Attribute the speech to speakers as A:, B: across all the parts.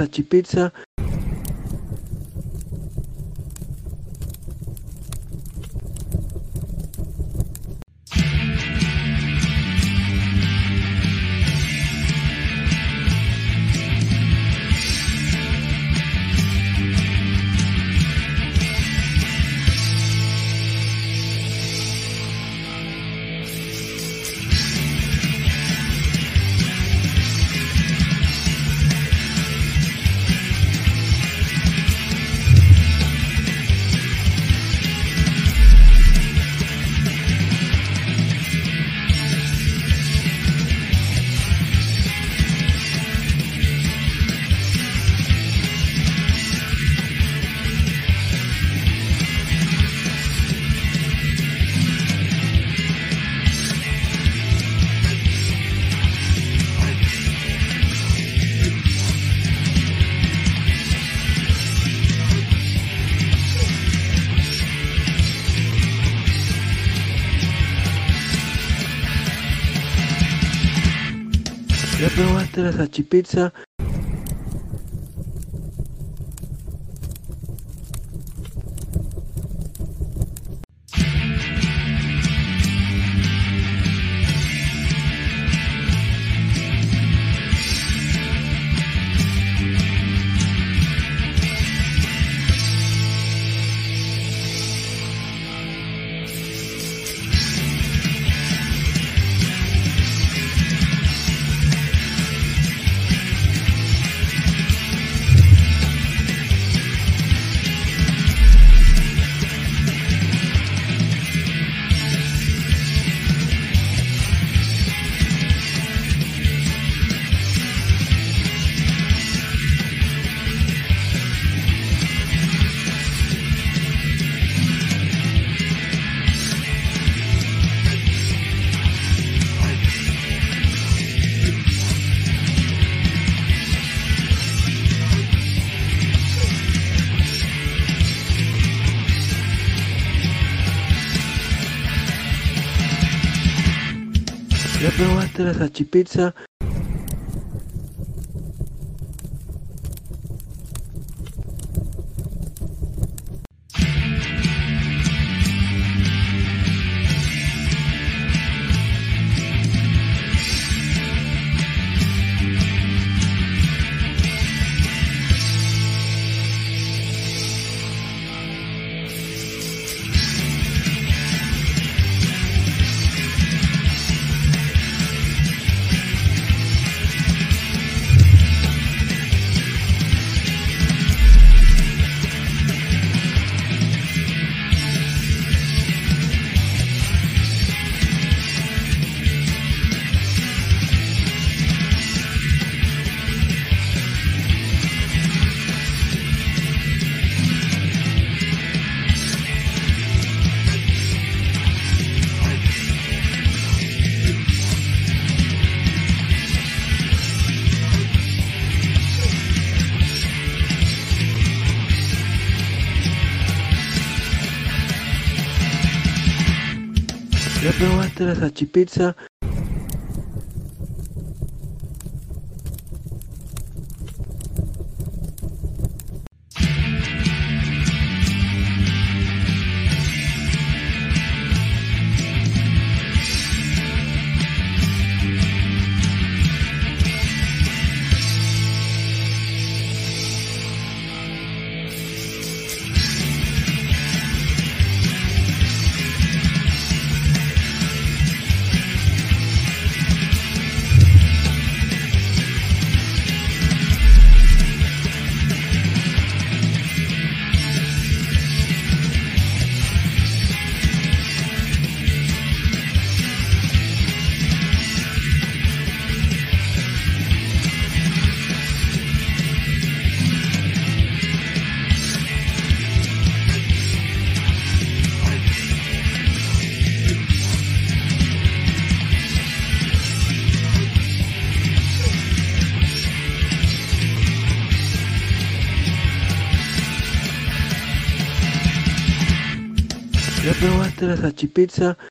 A: Probaste la salchipizza? La salchipizza? Pizza. La salchipizza? Probaste la?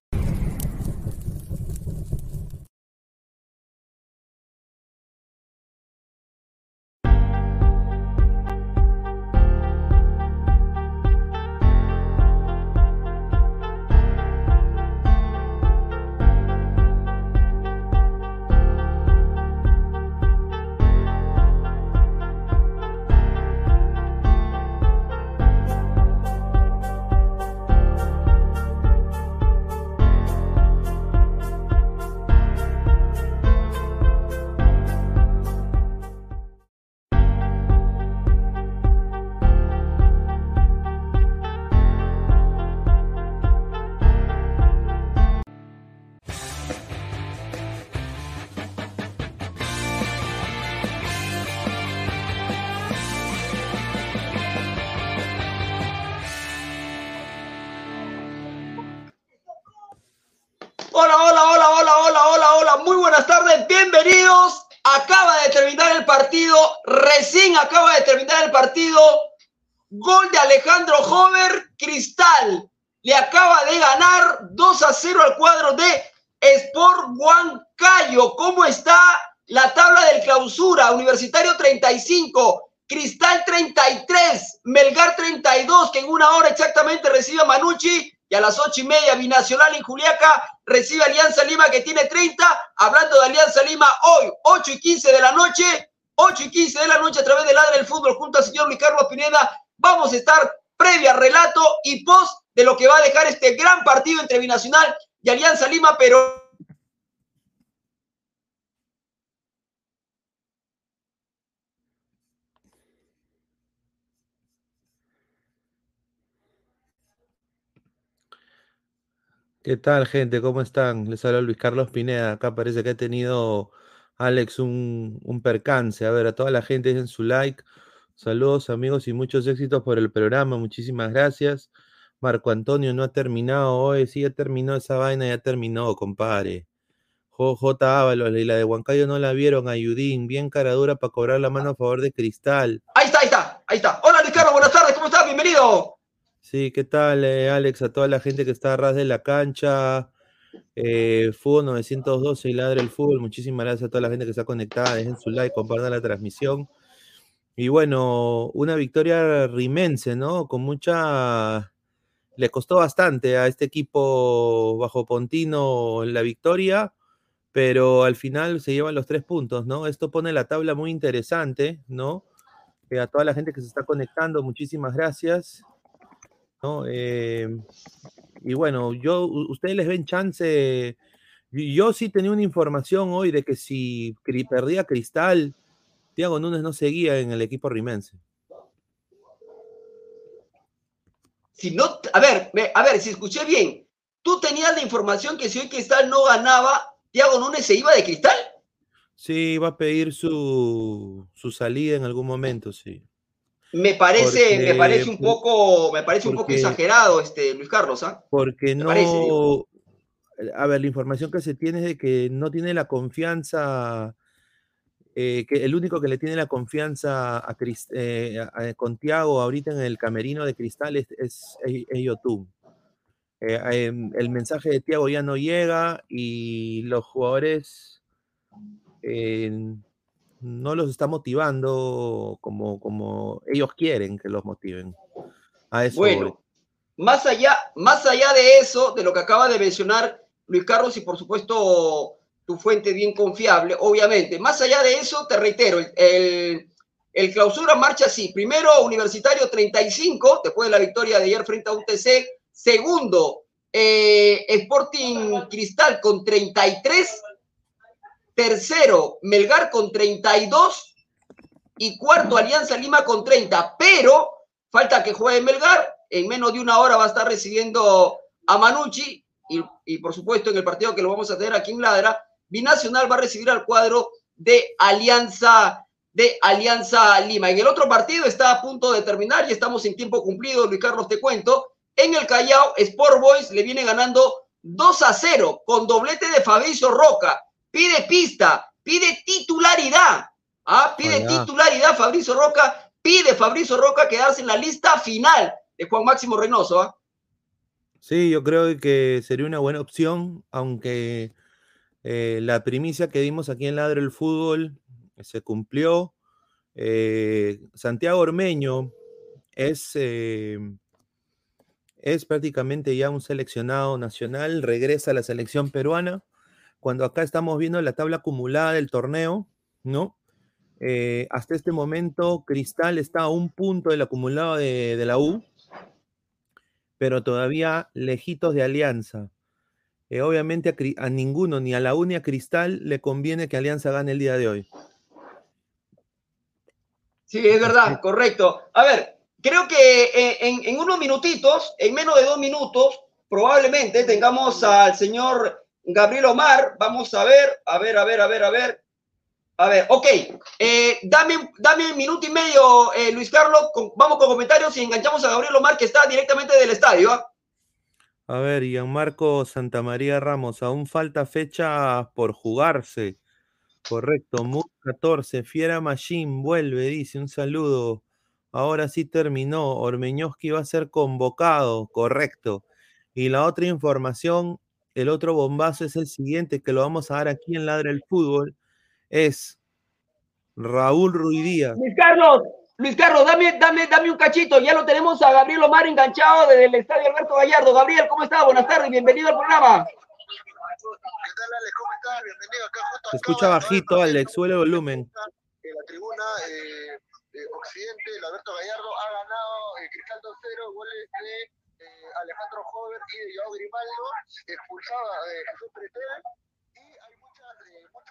B: Le acaba de ganar 2 a 0 al cuadro de Sport Huancayo. ¿Cómo está la tabla del clausura? Universitario 35, Cristal 33, Melgar 32, que en una hora exactamente recibe a Manucci. Y a las ocho y media, Binacional en Juliaca recibe Alianza Lima que tiene 30. Hablando de Alianza Lima, hoy, 8 y 15 de la noche, 8 y 15 de la noche a través de Ladra del Fútbol junto al señor Luis Carlos Pineda. Vamos a estar previa relato y post de lo que va a dejar este gran partido entre Binacional y Alianza Lima, pero
C: ¿Qué tal, gente? ¿Cómo están? Les habla Luis Carlos Pineda. Acá parece que ha tenido Alex un, un percance. A ver, a toda la gente den su like. Saludos, amigos, y muchos éxitos por el programa. Muchísimas gracias. Marco Antonio no ha terminado hoy. Sí, ya terminó esa vaina, ya terminó, compadre. J. Ábalos, y la de Huancayo no la vieron. Ayudín, bien cara dura para cobrar la mano a favor de Cristal.
B: ahí está, ahí está, ahí está. Hola Luis Carlos, buenas tardes, ¿cómo estás? Bienvenido.
C: Sí, ¿qué tal, eh, Alex? A toda la gente que está a ras de la cancha. Eh, Fútbol 912 y Ladre el Fútbol. Muchísimas gracias a toda la gente que está conectada. Dejen su like, compartan la transmisión. Y bueno, una victoria rimense, ¿no? Con mucha. Le costó bastante a este equipo bajo Pontino la victoria, pero al final se llevan los tres puntos, ¿no? Esto pone la tabla muy interesante, ¿no? Eh, a toda la gente que se está conectando, muchísimas gracias. ¿no? Eh, y bueno, yo, ustedes les ven chance. Yo sí tenía una información hoy de que si perdía Cristal, Tiago Núñez no seguía en el equipo rimense.
B: Si no, a ver, a ver, si escuché bien, tú tenías la información que si hoy Cristal no ganaba, Tiago Núñez se iba de Cristal.
C: Sí, va a pedir su, su salida en algún momento, sí.
B: Me parece, porque, me parece un poco, me parece porque, un poco exagerado, este Luis Carlos, ¿ah?
C: Porque no. Parece, a ver, la información que se tiene es de que no tiene la confianza. Eh, que el único que le tiene la confianza a, eh, con Tiago ahorita en el camerino de Cristal es, es, es, Yotun. eh, em, el mensaje de Tiago ya no llega y los jugadores no los está motivando como, como ellos quieren que los motiven. A eso
B: bueno, más allá, más allá de eso, de lo que acaba de mencionar Luis Carlos y por supuesto tu fuente bien confiable, obviamente, más allá de eso, te reitero, el, el clausura marcha así. Primero, Universitario 35, después de la victoria de ayer frente a UTC. Segundo, eh, Sporting Cristal con 33. Tercero, Melgar con 32. Y cuarto, Alianza Lima con 30. Pero falta que juegue Melgar. En menos de una hora va a estar recibiendo a Manucci. Y, y por supuesto, en el partido que lo vamos a tener aquí en Ladra, Binacional va a recibir al cuadro de Alianza de Alianza Lima. En el otro partido está a punto de terminar y estamos en tiempo cumplido, Luis Carlos, te cuento. En el Callao, Sport Boys le viene ganando 2 a 0 con doblete de Fabricio Roca. Pide pista, pide titularidad. ¿ah? Pide titularidad Fabricio Roca, pide Fabricio Roca quedarse en la lista final de Juan Máximo Reynoso. ¿ah?
C: Sí, yo creo que sería una buena opción, aunque eh, la primicia que dimos aquí en Ladre el Fútbol se cumplió. Eh, Santiago Ormeño es, eh, es prácticamente ya un seleccionado nacional, regresa a la selección peruana. Cuando acá estamos viendo la tabla acumulada del torneo, ¿no? Eh, hasta este momento, Cristal está a un punto del acumulado de, la U, pero todavía lejitos de Alianza. Obviamente a, a, ninguno, ni a la U ni a Cristal, le conviene que Alianza gane el día de hoy.
B: Sí, es verdad, correcto. A ver, creo que eh, en, unos minutitos, en menos de dos minutos, probablemente tengamos al señor Gabriel Omar. Vamos a ver, a ver, a ver, a ver, a ver. A ver, ok. Eh, dame, dame un minuto y medio, eh, Luis Carlos. vamos con comentarios y enganchamos a Gabriel Omar, que está directamente del estadio. ¿ah?
C: A ver, Gianmarco Santamaría Ramos, aún falta fecha por jugarse. Correcto, Mood 14, Fiera Machine vuelve, dice un saludo. Ahora sí terminó, Ormeñoski va a ser convocado, correcto. Y la otra información, el otro bombazo es el siguiente, que lo vamos a dar aquí en Ladre el Fútbol, es Raúl Ruidía.
B: Luis Carlos, Luis Carlos, dame, dame, dame un cachito, ya lo tenemos a Gabriel Omar enganchado desde el Estadio Alberto Gallardo. Gabriel, ¿cómo estás? Buenas tardes, bienvenido al programa.
D: ¿Qué tal, Alex? ¿Cómo estás? Bienvenido acá justo
C: Se escucha bajito, Alex, suele el volumen.
D: En la tribuna eh, Occidente, el Alberto Gallardo ha ganado eh, Cristal 2-0, goles de eh, Alejandro Jover y de Joao Grimaldo, expulsaba de Jesús Pretel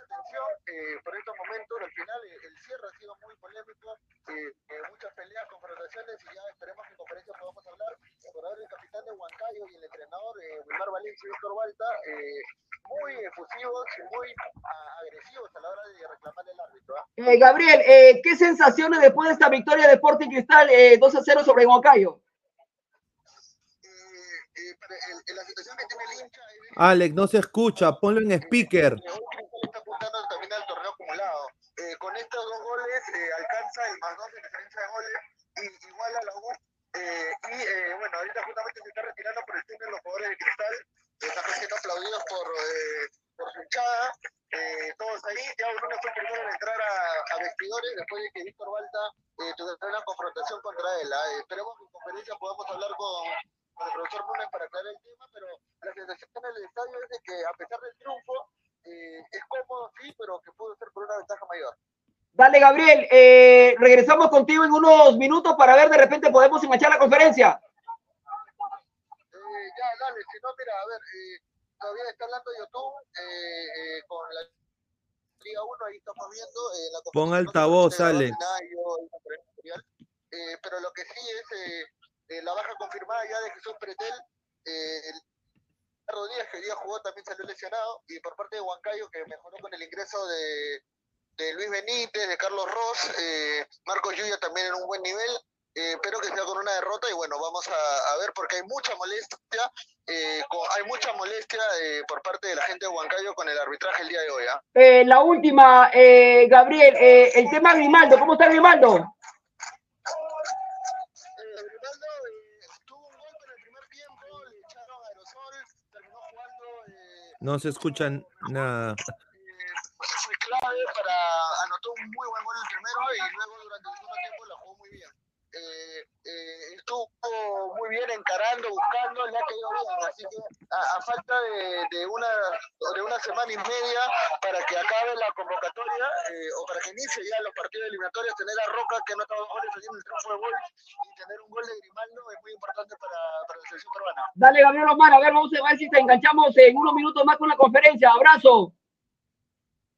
D: atención eh, por estos momentos. Al final, eh, el cierre ha sido muy polémico, eh, muchas peleas, confrontaciones, y ya esperemos que en conferencia podamos hablar por ahora el capitán de Huancayo y el entrenador Wilmar Valencia y Víctor Balta, muy efusivos y muy agresivos a la hora de reclamarle al árbitro. ¿ah?
B: Gabriel, ¿qué sensaciones después de esta victoria de Sporting Cristal 2 a 0 sobre Huancayo?
C: la situación que tiene el hincha. Alex, no se escucha, ponlo en speaker
D: acumulado. Eh, con estos dos goles eh, alcanza el más dos de diferencia de goles y igual a la U. Eh, y bueno, ahorita justamente se está retirando por el túnel los jugadores de Cristal. Están siendo aplaudidos por, por su hinchada. todos ahí. Ya uno fue el primero en entrar a, a vestidores después de que Víctor Balta tuviera una confrontación contra él. ¿ah? esperemos que en conferencia podamos hablar con, con el profesor Núñez para aclarar el tema, pero la sensación del estadio es de que a pesar del triunfo, eh, es cómodo, sí, pero que puede ser por una ventaja mayor.
B: Dale, Gabriel, eh, regresamos contigo en unos minutos para ver de repente podemos enganchar la conferencia.
D: Eh, ya, dale, si no, mira, a ver, todavía está hablando YouTube con la Liga 1, ahí estamos viendo. la
C: Pon altavoz, Alex.
D: pero lo que sí es la baja confirmada ya de Jesús Pretel, el Díaz, que hoy día jugó, también salió lesionado, y por parte de Huancayo, que mejoró con el ingreso de, de Luis Benítez, de Carlos Ross, eh, Marcos Lluvia también en un buen nivel, eh, pero que sea con una derrota, y bueno, vamos a, ver, porque hay mucha molestia, eh, hay mucha molestia eh, por parte de la gente de Huancayo con el arbitraje el día de hoy. ¿ah?
B: Última, Gabriel, el tema Grimaldo, ¿cómo está Grimaldo?
C: No se escuchan nada.
D: eh, fue clave para anotó un muy buen gol el primero y luego durante el segundo tiempo la jugó muy bien. Eh, eh, estuvo muy bien encarando, buscando, le ha caído bien, así que a, a falta de, de una de una semana y media para que acabe la convocatoria eh, o para que inicie ya los partidos eliminatorios, tener a Roca que anota dos goles en el triunfo de gol y tener un gol de Grimaldo es muy importante para, para la selección peruana.
B: Dale, Gabriel Omar, a ver, vamos a ver si te enganchamos en unos minutos más con la conferencia. Abrazo.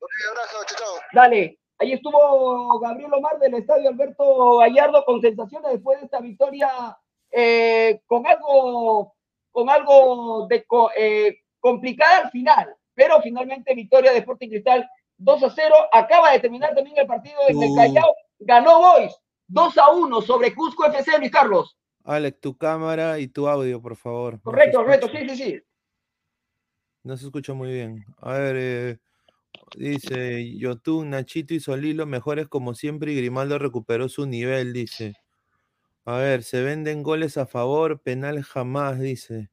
D: Un abrazo, chao.
B: Dale. Ahí estuvo Gabriel Omar del Estadio Alberto Gallardo con sensaciones después de esta victoria eh, con algo, con algo de eh, complicada al final, pero finalmente victoria de Sporting Cristal 2 a 0. Acaba de terminar también el partido en el. Callao. Ganó Boys 2 a 1 sobre Cusco FC, Luis Carlos.
C: Alex, tu cámara y tu audio, por favor. No
B: Correcto, correcto,
C: escucha-
B: sí, sí, sí.
C: No se escucha muy bien. A ver, eh, dice Yotun, Nachito y Solilo, mejores como siempre, y Grimaldo recuperó su nivel, dice. A ver, se venden goles a favor, penal jamás, dice.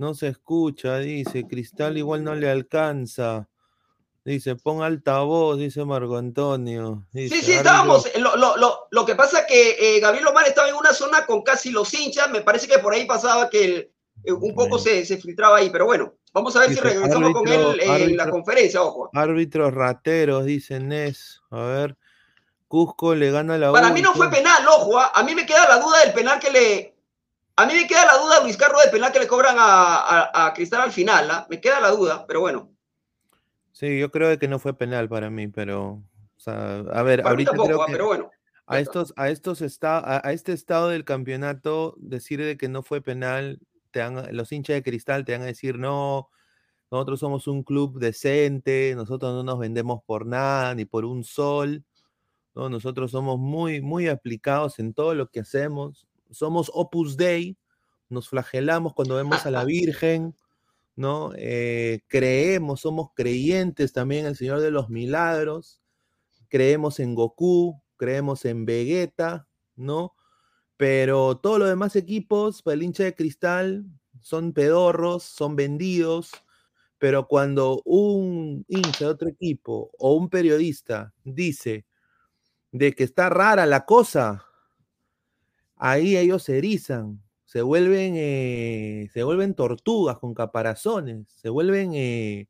C: No se escucha, dice. Cristal igual no le alcanza. Dice, pon altavoz, dice Marco Antonio.
B: Sí,
C: Dice,
B: sí,
C: árbitro-
B: estábamos. eh, Lo, lo, lo, lo que pasa que eh, Gabriel Omar estaba en una zona con casi los hinchas. Me parece que por ahí pasaba que el- eh, un poco se, se filtraba ahí. Pero bueno, vamos a ver si regresamos con él en la conferencia, ojo.
C: Árbitros rateros, dice Nes. A ver. Cusco le gana la
B: Para
C: U
B: mí no fue penal, ojo. ah. A mí me queda la duda del penal que le. A mí me queda la duda, Luis Carlos, del penal que le cobran a, a, a Cristal al final. ¿ah? Me queda la duda, pero bueno.
C: Sí, yo creo que no fue penal para mí, pero. O sea, a ver,
B: Para mí
C: ahorita
B: tampoco,
C: creo
B: ah,
C: que
B: pero bueno.
C: a estos, a estos esta- a, a este estado del campeonato, decir de que no fue penal, te los hinchas de cristal te van a decir no. Nosotros somos un club decente, nosotros no nos vendemos por nada, ni por un sol. ¿no? Nosotros somos muy, muy aplicados en todo lo que hacemos. Somos Opus Dei, nos flagelamos cuando vemos a la Virgen, ¿no? Eh, creemos, somos creyentes también en el Señor de los Milagros, creemos en Goku, creemos en Vegeta, ¿no? Pero todos los demás equipos, para el hincha de cristal, son pedorros, son vendidos, pero cuando un hincha de otro equipo o un periodista dice de que está rara la cosa, ahí ellos se erizan, se vuelven, eh, se vuelven tortugas con caparazones, se vuelven eh,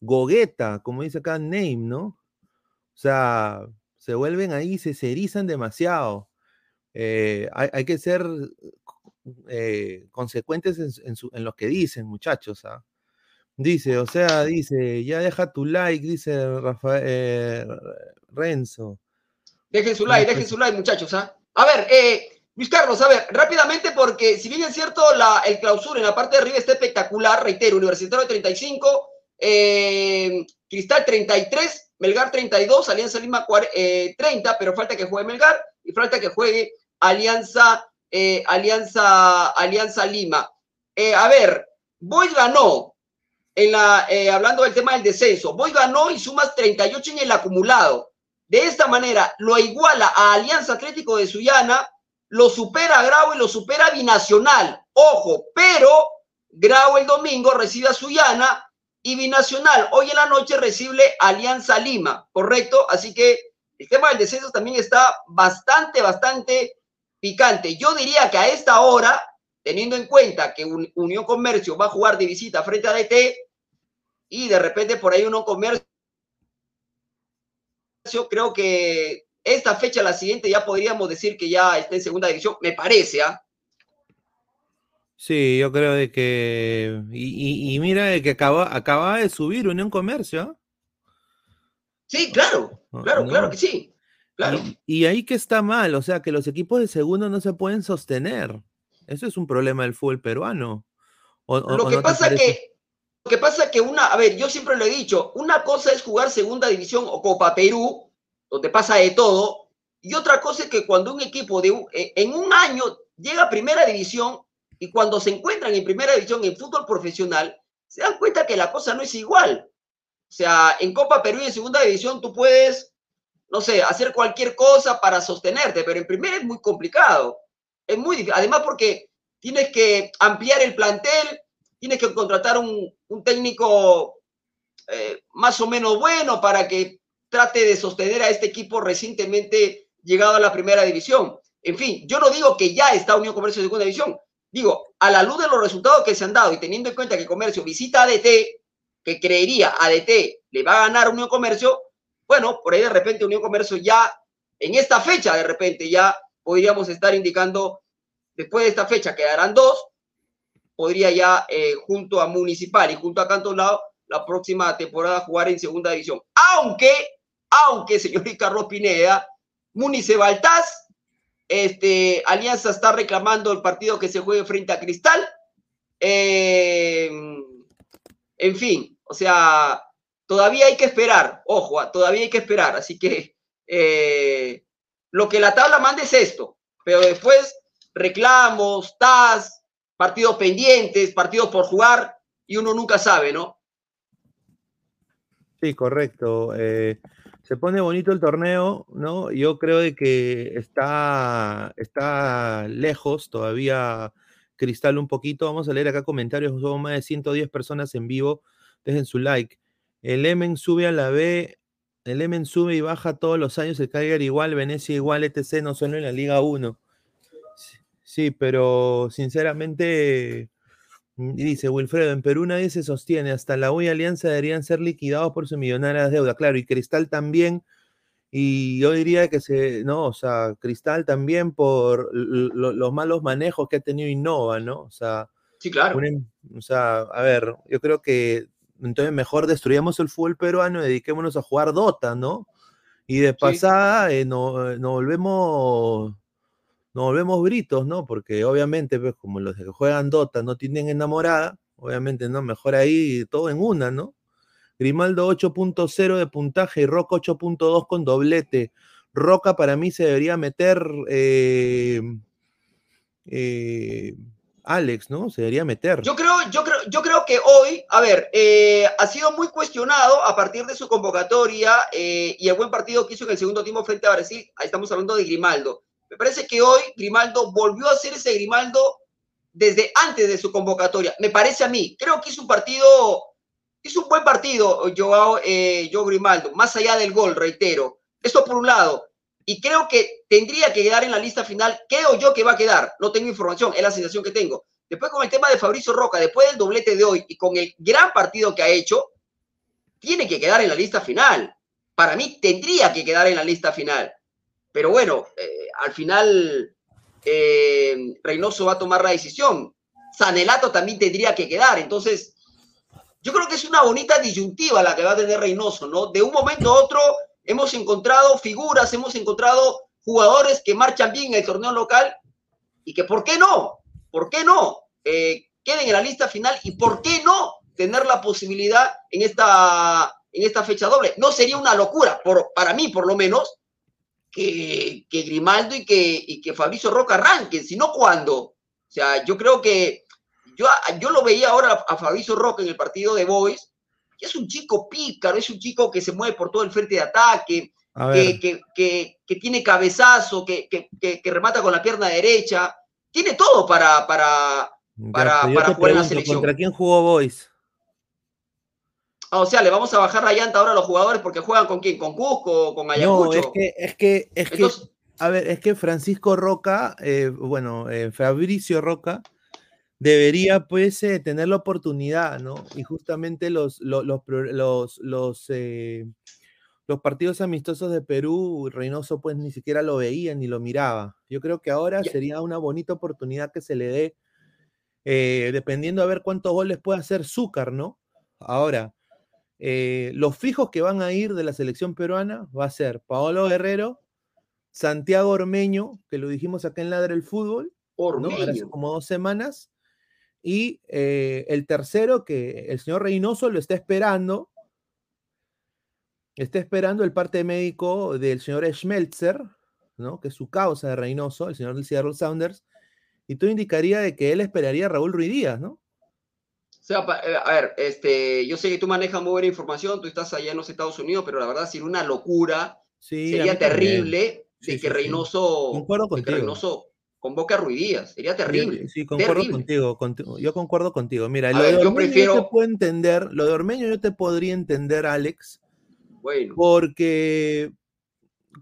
C: gogueta, como dice acá Name, ¿no? O sea, se vuelven ahí, se, se erizan demasiado. Eh, hay, hay que ser eh, consecuentes en, en su- en lo que dicen, muchachos. ¿ah? Dice, o sea, dice, ya deja tu like, dice Rafael Renzo.
B: Dejen su like, dejen su like, muchachos. ¿ah? A ver, eh, Luis Carlos, a ver, rápidamente, porque si bien es cierto, la, el clausura en la parte de arriba está espectacular, reitero, Universitario 35, eh, Cristal 33, Melgar 32, Alianza Lima eh, 30, pero falta que juegue Melgar y falta que juegue Alianza, eh, Alianza, Alianza Lima. Eh, a ver, Boys ganó, en la, eh, hablando del tema del descenso, Boys ganó y sumas 38 en el acumulado. De esta manera lo iguala a Alianza Atlético de Sullana, lo supera Grau y lo supera Binacional. Ojo, pero Grau el domingo recibe a Sullana y Binacional hoy en la noche recibe Alianza Lima, ¿correcto? Así que el tema del descenso también está bastante, bastante picante. Yo diría que a esta hora, teniendo en cuenta que Un- Unión Comercio va a jugar de visita frente a DT y de repente por ahí Unión Comercio creo que esta fecha, la siguiente, ya podríamos decir que ya está en segunda división, me parece, ¿ah?
C: Sí, yo creo de que. Y, y- y mira de que acaba, acaba de subir Unión Comercio. ¿ah?
B: Sí, claro, claro,
C: no.
B: claro que sí, claro.
C: Y, y ahí que está mal, o sea, que los equipos de segundo no se pueden sostener. Eso es un problema del fútbol peruano. ¿O- o-
B: Lo que
C: no
B: pasa
C: parece?
B: que, lo que pasa que una, a ver, yo siempre lo he dicho, una cosa es jugar segunda división o Copa Perú, donde pasa de todo, y otra cosa es que cuando un equipo de eh, en un año llega a primera división y cuando se encuentran en primera división en fútbol profesional, se dan cuenta que la cosa no es igual. O sea, en Copa Perú y en segunda división tú puedes, no sé, hacer cualquier cosa para sostenerte, pero en primera es muy complicado. Es muy difícil. Además porque tienes que ampliar el plantel, tienes que contratar un, un técnico eh, más o menos bueno para que trate de sostener a este equipo recientemente llegado a la primera división. En fin, yo no digo que ya está Unión Comercio en segunda división. Digo, a la luz de los resultados que se han dado y teniendo en cuenta que Comercio visita a DT, que creería a DT le va a ganar Unión Comercio, bueno, por ahí de repente Unión Comercio ya, en esta fecha de repente ya podríamos estar indicando, después de esta fecha quedarán dos, podría ya eh, junto a Municipal y junto a Cantolao la próxima temporada jugar en segunda división. Aunque, aunque, señor Carlos Pineda, Munice Baltaz, este, Alianza está reclamando el partido que se juegue frente a Cristal. Eh, en fin, o sea, todavía hay que esperar, ojo, ah, todavía hay que esperar. Así que eh, lo que la tabla manda es esto, pero después reclamos, TAS, partidos pendientes, partidos por jugar, y uno nunca sabe, ¿no?
C: Sí, correcto. Eh, se pone bonito el torneo, ¿no? Yo creo de que está, está lejos todavía Cristal un poquito. Vamos a leer acá comentarios. Somos más de 110 personas en vivo. Dejen su like. El Emen sube a la B. El Emen sube y baja todos los años. El Cagliari igual, Venecia igual, ETC, no solo en la Liga 1. Sí, pero sinceramente Mm, dice Wilfredo, en Perú nadie se sostiene, hasta la U y Alianza deberían ser liquidados por su millonaria deuda, claro, y Cristal también, y yo diría que se, no, o sea, Cristal también por los malos manejos que ha tenido Innova, ¿no? O sea,
B: sí, claro.
C: o sea, a ver, yo creo que entonces mejor destruyamos el fútbol peruano y dediquémonos a jugar Dota, ¿no? Y de pasada eh, no, nos volvemos nos volvemos britos, ¿no? Porque obviamente, pues, como los que juegan Dota no tienen enamorada, obviamente, ¿no? Mejor ahí todo en una, ¿no? Grimaldo 8.0 de puntaje y Roca 8.2 con doblete. Roca para mí se debería meter eh, eh, Alex, ¿no? Se debería meter.
B: Yo creo, yo creo, yo creo que hoy, a ver, eh, ha sido muy cuestionado a partir de su convocatoria y el buen partido que hizo en el segundo tiempo frente a Brasil. Ahí estamos hablando de Grimaldo. Me parece que hoy Grimaldo volvió a ser ese Grimaldo desde antes de su convocatoria. Me parece a mí. Creo que hizo un partido, hizo un buen partido yo, eh, Grimaldo, más allá del gol, reitero. Esto por un lado. Y creo que tendría que quedar en la lista final. Creo yo que va a quedar. No tengo información, es la sensación que tengo. Después con el tema de Fabricio Roca, después del doblete de hoy y con el gran partido que ha hecho, tiene que quedar en la lista final. Para mí tendría que quedar en la lista final. Pero bueno, eh, al final eh, Reynoso va a tomar la decisión. Sanelato también tendría que quedar. Entonces, yo creo que es una bonita disyuntiva la que va a tener Reynoso, ¿no? De un momento a otro hemos encontrado figuras, hemos encontrado jugadores que marchan bien en el torneo local y que, ¿por qué no? ¿Por qué no? Eh, queden en la lista final y ¿por qué no tener la posibilidad en esta, en esta fecha doble? No sería una locura, por, para mí por lo menos, que, Grimaldo y que, y que Fabricio Roca arranquen, sino cuando. O sea, yo creo que yo, yo lo veía ahora a Fabricio Roca en el partido de Boys, que es un chico pícaro, es un chico que se mueve por todo el frente de ataque, que, que, que, tiene cabezazo, que, remata con la pierna derecha, tiene todo para, para, para, para jugar en la selección.
C: ¿Contra quién jugó Boys?
B: Ah, o sea, le vamos a bajar la llanta ahora a los jugadores porque juegan con quién, con Cusco, con Ayacucho.
C: No, es que, es que, es que, a ver, es que Francisco Roca, eh, bueno, eh, Fabricio Roca, debería pues eh, tener la oportunidad, ¿no? Y justamente los, los, los, los, los, partidos amistosos de Perú, Reynoso pues ni siquiera lo veía ni lo miraba. Yo creo que ahora sería una bonita oportunidad que se le dé, dependiendo a ver cuántos goles puede hacer Zúcar, ¿no? Ahora, eh, los fijos que van a ir de la selección peruana va a ser Paolo Guerrero, Santiago Ormeño, que lo dijimos acá en Ladre el Fútbol, ¿no? hace como dos semanas, y eh, el tercero que el señor Reynoso lo está esperando, está esperando el parte médico del señor Schmelzer, ¿no? que es su causa de Reynoso, el señor del Seattle Sounders, y todo indicaría de que él esperaría a Raúl Ruiz Díaz, ¿no?
B: O sea, eh, a ver, este, yo sé que tú manejas muy buena información, tú estás allá en los Estados Unidos, pero la verdad sería una locura, sería terrible de, que Reynoso, convoque a Ruidías. Sería terrible.
C: Sí, concuerdo
B: terrible.
C: contigo, contigo, Yo concuerdo contigo. Mira,
B: A
C: lo
B: ver,
C: de
B: yo
C: Ormeño yo
B: prefiero-
C: te puedo entender, lo de Ormeño yo te podría entender, Alex,
B: Bueno,
C: porque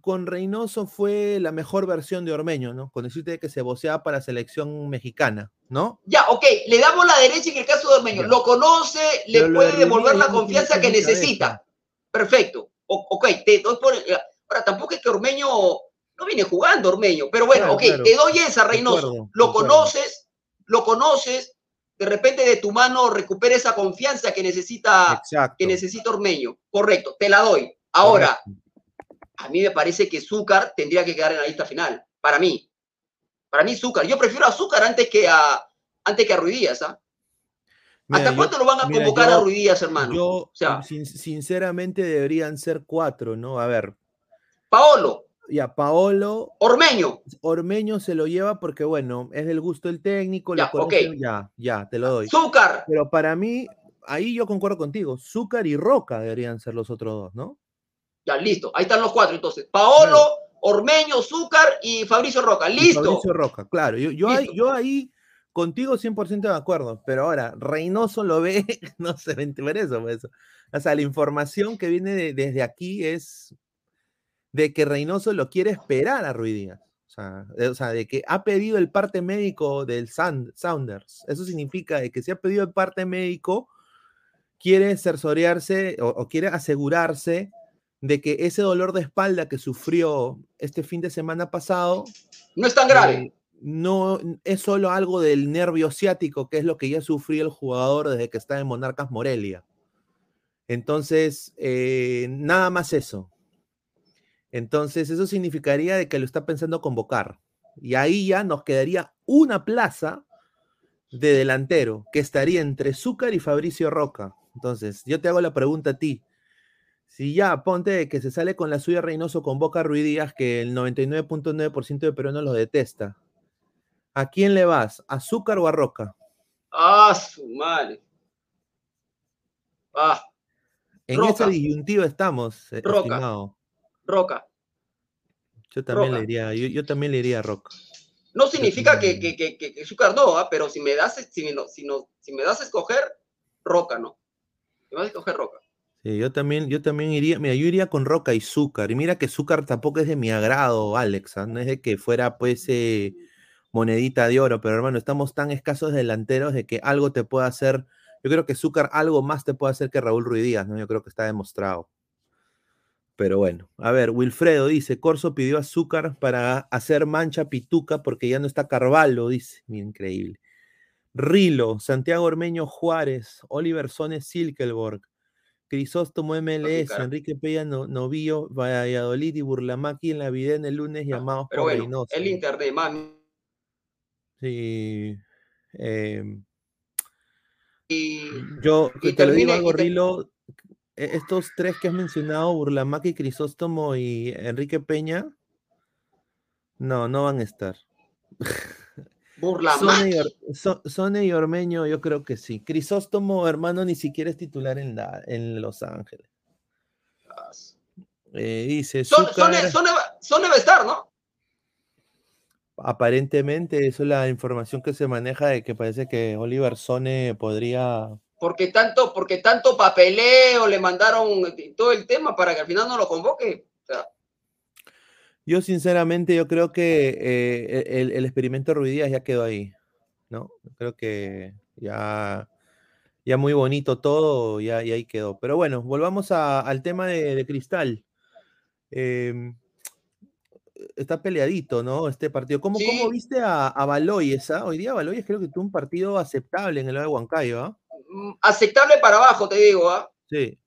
C: con Reynoso fue la mejor versión de Ormeño, ¿no? Con decirte que se voceaba para la selección mexicana, ¿no?
B: ya, ok, le damos la derecha en el caso de Ormeño.
C: Ya.
B: Lo conoce, le
C: Pero
B: puede
C: de
B: devolver la confianza que necesita. Perfecto. O- ok, te doy por. Ahora, tampoco es que Ormeño no viene jugando Ormeño, pero bueno,
C: Claro,
B: ok,
C: claro.
B: te doy esa, Reynoso. Lo conoces, lo conoces, de repente de tu mano recupera esa confianza que necesita,
C: Exacto.
B: que necesita Ormeño. Correcto, te la doy. Ahora,
C: correcto.
B: A mí me parece que Zúcar tendría que quedar en la lista final. Para mí. Para mí, Zúcar. Yo prefiero a Zúcar antes que a, antes que a Ruidías. ¿ah?
C: Mira,
B: ¿Hasta
C: yo-
B: cuánto lo van a
C: mira,
B: convocar
C: yo-
B: a Ruidías, hermano?
C: Yo,
B: o sea,
C: sin- sinceramente, deberían ser cuatro, ¿no? A ver,
B: Paolo,
C: ya, Paolo,
B: Ormeño.
C: Ormeño se lo lleva porque, bueno, es del gusto del técnico,
B: Ya,
C: lo ya, ya, te lo doy.
B: Zúcar.
C: Pero para mí, ahí yo concuerdo contigo, Zúcar y Roca deberían ser los otros dos, ¿no?
B: Ya, listo. Ahí están los cuatro entonces. Paolo,
C: Claro.
B: Ormeño, Zúcar y Fabricio Roca.
C: Y
B: Listo.
C: Fabricio Roca, claro. Yo, yo, ahí, yo ahí contigo 100% de acuerdo, pero ahora, Reynoso lo ve, no se ve por eso, por eso. O sea, la información que viene de- desde aquí es de que Reynoso lo quiere esperar a Ruiz Díaz. O sea, de, o sea, de que ha pedido el parte médico del Sound- Sounders. Eso significa de que si ha pedido el parte médico, quiere cerciorearse o, o quiere asegurarse de que ese dolor de espalda que sufrió este fin de semana pasado
B: No es tan grave.
C: eh, no es solo algo del nervio ciático, que es lo que ya sufrió el jugador desde que está en Monarcas Morelia. Entonces, eh, nada más eso. Entonces, eso significaría de que lo está pensando convocar. Y ahí ya nos quedaría una plaza de delantero, que estaría entre Zúcar y Fabricio Roca. Entonces, yo te hago la pregunta a ti. Si ya ponte que se sale con la suya Reynoso con Boca Ruiz Díaz, que el 99.9% de peruanos lo detesta. ¿A quién le vas? ¿A Zúcar o a Roca?
B: Ah, su madre. Ah,
C: En
B: Roca.
C: esa disyuntiva estamos, eh,
B: Roca.
C: estimado.
B: Roca.
C: Yo también
B: Roca.
C: le iría, yo, yo también le iría a Roca.
B: No significa que, que, que, que, que Zúcar no, ¿ah? pero si me das, si no- si, no, si me das a escoger, Roca, ¿no? Si me das a escoger Roca.
C: Sí, yo también, yo también iría, mira, yo iría con Roca y Zúcar. Y mira que Zúcar tampoco es de mi agrado, Alex. ¿ah? No es de que fuera pues eh, monedita de oro, pero hermano, estamos tan escasos delanteros de que algo te puede hacer. Yo creo que Zúcar algo más te puede hacer que Raúl Ruiz Díaz, ¿no? Yo creo que está demostrado. Pero bueno, a ver, Wilfredo dice, Corso pidió azúcar para hacer mancha pituca porque ya no está Carvalho, dice. Mira, increíble. Rilo, Santiago Ormeño Juárez, Oliver Sones Silkeborg, Crisóstomo MLS. Enrique Peña no, Novillo, Valladolid y Burlamaqui en la vida en el lunes llamados
B: Ah, Pero
C: por
B: bueno,
C: Reynoso.
B: el internet, mami.
C: Sí. em,
B: Y
C: yo
B: Y
C: te lo digo algo,
B: te-
C: Rilo. e- Estos tres que has mencionado, Burlamaqui, Crisóstomo y Enrique Peña, no, no van a estar.
B: Burla
C: Sone y, Or- So- Sone y Ormeño, yo creo que sí. Crisóstomo, hermano, ni siquiera es titular en, la, en Los Ángeles. Eh, dice,
B: Son,
C: Zúcar,
B: son, son, son debe estar, ¿no?
C: aparentemente, eso es la información que se maneja de que parece que Oliver Sone podría
B: Porque tanto, porque tanto papeleo le mandaron todo el tema para que al final no lo convoque.
C: Yo sinceramente, yo creo que eh, el, el experimento Ruiz Díaz ya quedó ahí, ¿no? Creo que ya, ya muy bonito todo, ya, y ahí quedó. Pero bueno, volvamos a- al tema de, de Cristal. Em, está peleadito, ¿no? Este partido. ¿Cómo,
B: Sí.
C: cómo viste a, a Baloyes? ah? Hoy día Baloyes creo que tuvo un partido aceptable en el lado de Huancayo, ¿ah?
B: mm, aceptable para abajo, te digo, ¿ah?
C: Sí.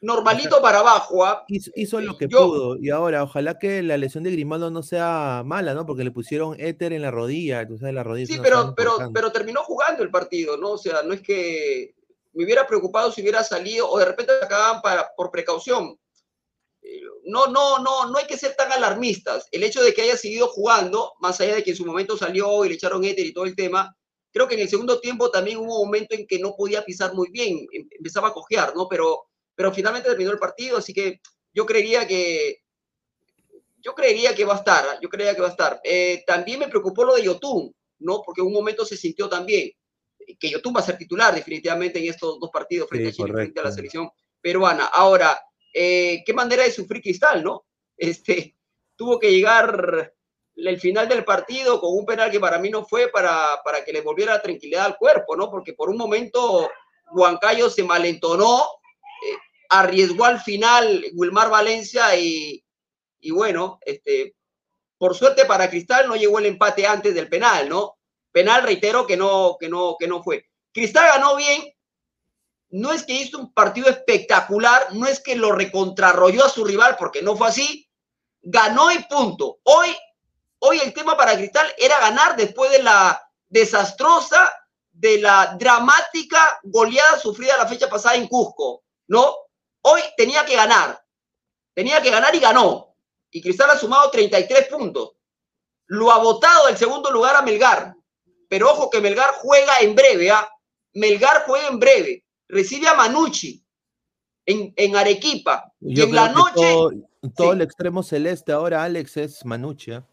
B: Normalito para abajo, ¿ah?
C: Hizo, hizo lo que
B: Yo-
C: pudo. Y ahora, ojalá que la lesión de Grimaldo no sea mala, ¿no? Porque le pusieron éter en la rodilla. Tú sabes, la rodilla
B: Sí, pero, pero,
C: importante.
B: pero terminó jugando el partido, ¿no? O sea, no es que me hubiera preocupado si hubiera salido o de repente acababan para, por precaución. Eh, No, no, no, no hay que ser tan alarmistas. El hecho de que haya seguido jugando, más allá de que en su momento salió y le echaron éter y todo el tema, creo que en el segundo tiempo también hubo un momento en que no podía pisar muy bien, em- empezaba a cojear, ¿no? Pero, pero finalmente terminó el partido, así que yo creería que yo creería que va a estar, ¿ah? yo creería que va a estar. Eh, también me preocupó lo de Yotun, ¿no? Porque en un momento se sintió también que Yotun va a ser titular definitivamente en estos dos partidos frente
C: Sí,
B: a Chile, frente a la selección peruana. Ahora, eh, qué manera de sufrir Cristal, ¿no? Este, tuvo que llegar el final del partido con un penal que para mí no fue para, para que le volviera la tranquilidad al cuerpo, ¿no? Porque por un momento Huancayo se malentonó, arriesgó al final Wilmar Valencia y, y bueno, este, por suerte para Cristal no llegó el empate antes del penal, ¿no? Penal, reitero, que no, que no, que no fue. Cristal ganó bien, no es que hizo un partido espectacular, no es que lo recontrarrolló a su rival, porque no fue así, ganó y punto. Hoy, hoy el tema para Cristal era ganar después de la desastrosa, de la dramática goleada sufrida la fecha pasada en Cusco, ¿no? Hoy tenía que ganar, tenía que ganar y ganó. Y Cristal ha sumado 33 puntos. Lo ha votado del segundo lugar a Melgar. Pero ojo que Melgar juega en breve, ¿ah? Melgar juega en breve. Recibe a Manucci en, en Arequipa. Y en la noche,
C: todo, todo
B: Sí.
C: el extremo celeste ahora, Alex, es Manucci. ¿ah?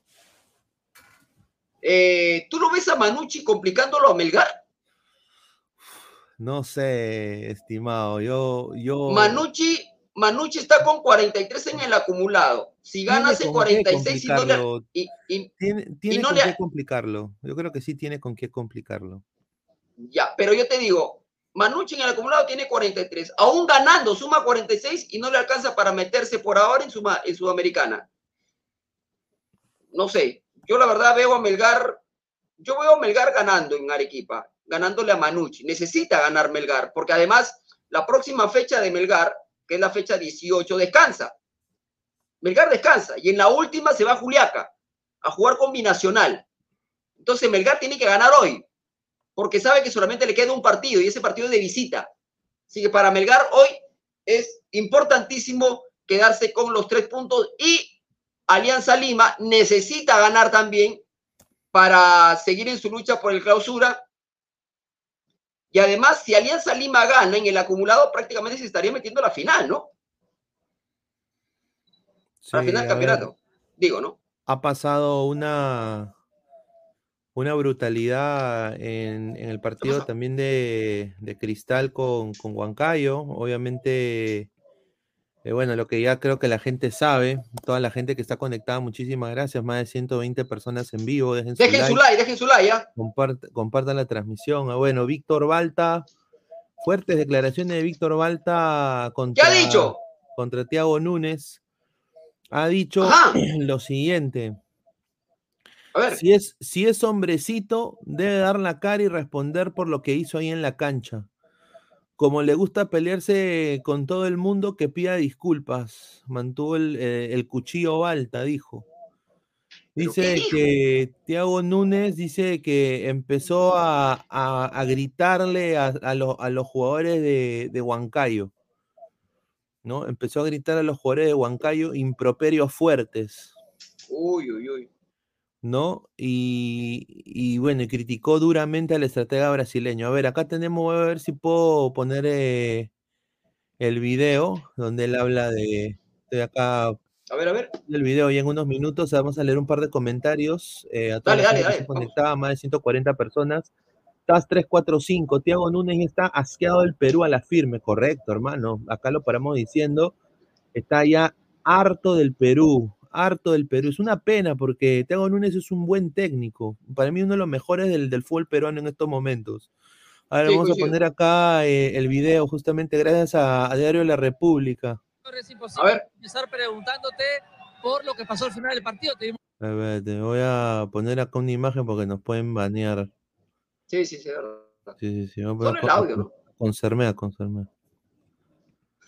B: eh, ¿tú lo ves a Manucci complicándolo a Melgar?
C: No sé, estimado. Yo, yo.
B: Manucci, Manucci está con 43 en el acumulado. Si gana hace
C: tiene con qué
B: 46 y no le,
C: complicarlo,
B: y- y-
C: Tiene, tiene
B: no
C: con
B: le
C: qué complicarlo. Yo creo que sí tiene con qué complicarlo.
B: Ya, pero yo te digo, Manucci en el acumulado tiene 43, aún ganando, suma 46 y no le alcanza para meterse por ahora en, suma, en Sudamericana. No sé, yo la verdad veo a Melgar, yo veo a Melgar ganando en Arequipa, ganándole a Manucci. Necesita ganar Melgar, porque además la próxima fecha de Melgar, que es la fecha 18, descansa. Melgar descansa y en la última se va a Juliaca a jugar con Binacional. Entonces Melgar tiene que ganar hoy porque sabe que solamente le queda un partido y ese partido es de visita. Así que para Melgar hoy es importantísimo quedarse con los tres puntos y Alianza Lima necesita ganar también para seguir en su lucha por el clausura. Y además, si Alianza Lima gana en el acumulado, prácticamente se estaría metiendo a la final, ¿no? A la final del
C: ver,
B: campeonato. Digo, ¿no?
C: ha pasado una, una brutalidad en, en el partido también de, de Cristal con, con Huancayo. Obviamente, eh, bueno, lo que ya creo que la gente sabe, toda la gente que está conectada, muchísimas gracias. Más de 120 personas en vivo. Dejen su like.
B: su like, dejen su like, ¿ya?
C: compart- compartan la transmisión. Ah, Bueno, Víctor Balta, fuertes declaraciones de Víctor Balta
B: ¿Qué
C: contra,
B: ha dicho?
C: contra Tiago Núñez. Ha dicho
B: Ajá.
C: lo siguiente:
B: A ver,
C: si es, si es hombrecito, debe dar la cara y responder por lo que hizo ahí en la cancha. Como le gusta pelearse con todo el mundo, que pida disculpas. Mantuvo el, eh, el cuchillo Balta, dijo.
B: ¿Pero qué
C: Dice que Tiago Núñez dice que empezó a, a- a gritarle a, a los- a los jugadores de, de Huancayo. ¿no? Empezó a gritar a los jugadores de Huancayo improperios fuertes.
B: uy, uy, uy.
C: ¿No? Y, y bueno, y criticó duramente al estratega brasileño. A ver, acá tenemos, voy a ver si puedo poner eh, el video donde él habla de, estoy acá
B: A ver, a ver.
C: el video y en unos minutos vamos a leer un par de comentarios eh, a toda
B: Dale,
C: la
B: dale,
C: que
B: dale,
C: está
B: vamos.
C: conectada, más de 140 personas. TAS 345, Tiago Núñez está asqueado del Perú a la firme, correcto, hermano. Acá lo paramos diciendo, está ya harto del Perú, harto del Perú. Es una pena porque Tiago Núñez es un buen técnico. Para mí uno de los mejores del, del fútbol peruano en estos momentos. Ahora
B: Sí,
C: vamos a poner acá eh, el video justamente gracias a, a Diario de la República.
E: Es
B: A
E: imposible
B: ver.
E: empezar preguntándote por lo que pasó al final del partido. Te dimos
C: A ver, te voy a poner acá una imagen porque nos pueden banear.
B: Sí, sí, sí, es verdad.
C: Sí, sí, sí. Vamos a
B: Solo el audio, ¿no?
C: Con Cermea, con Cermea.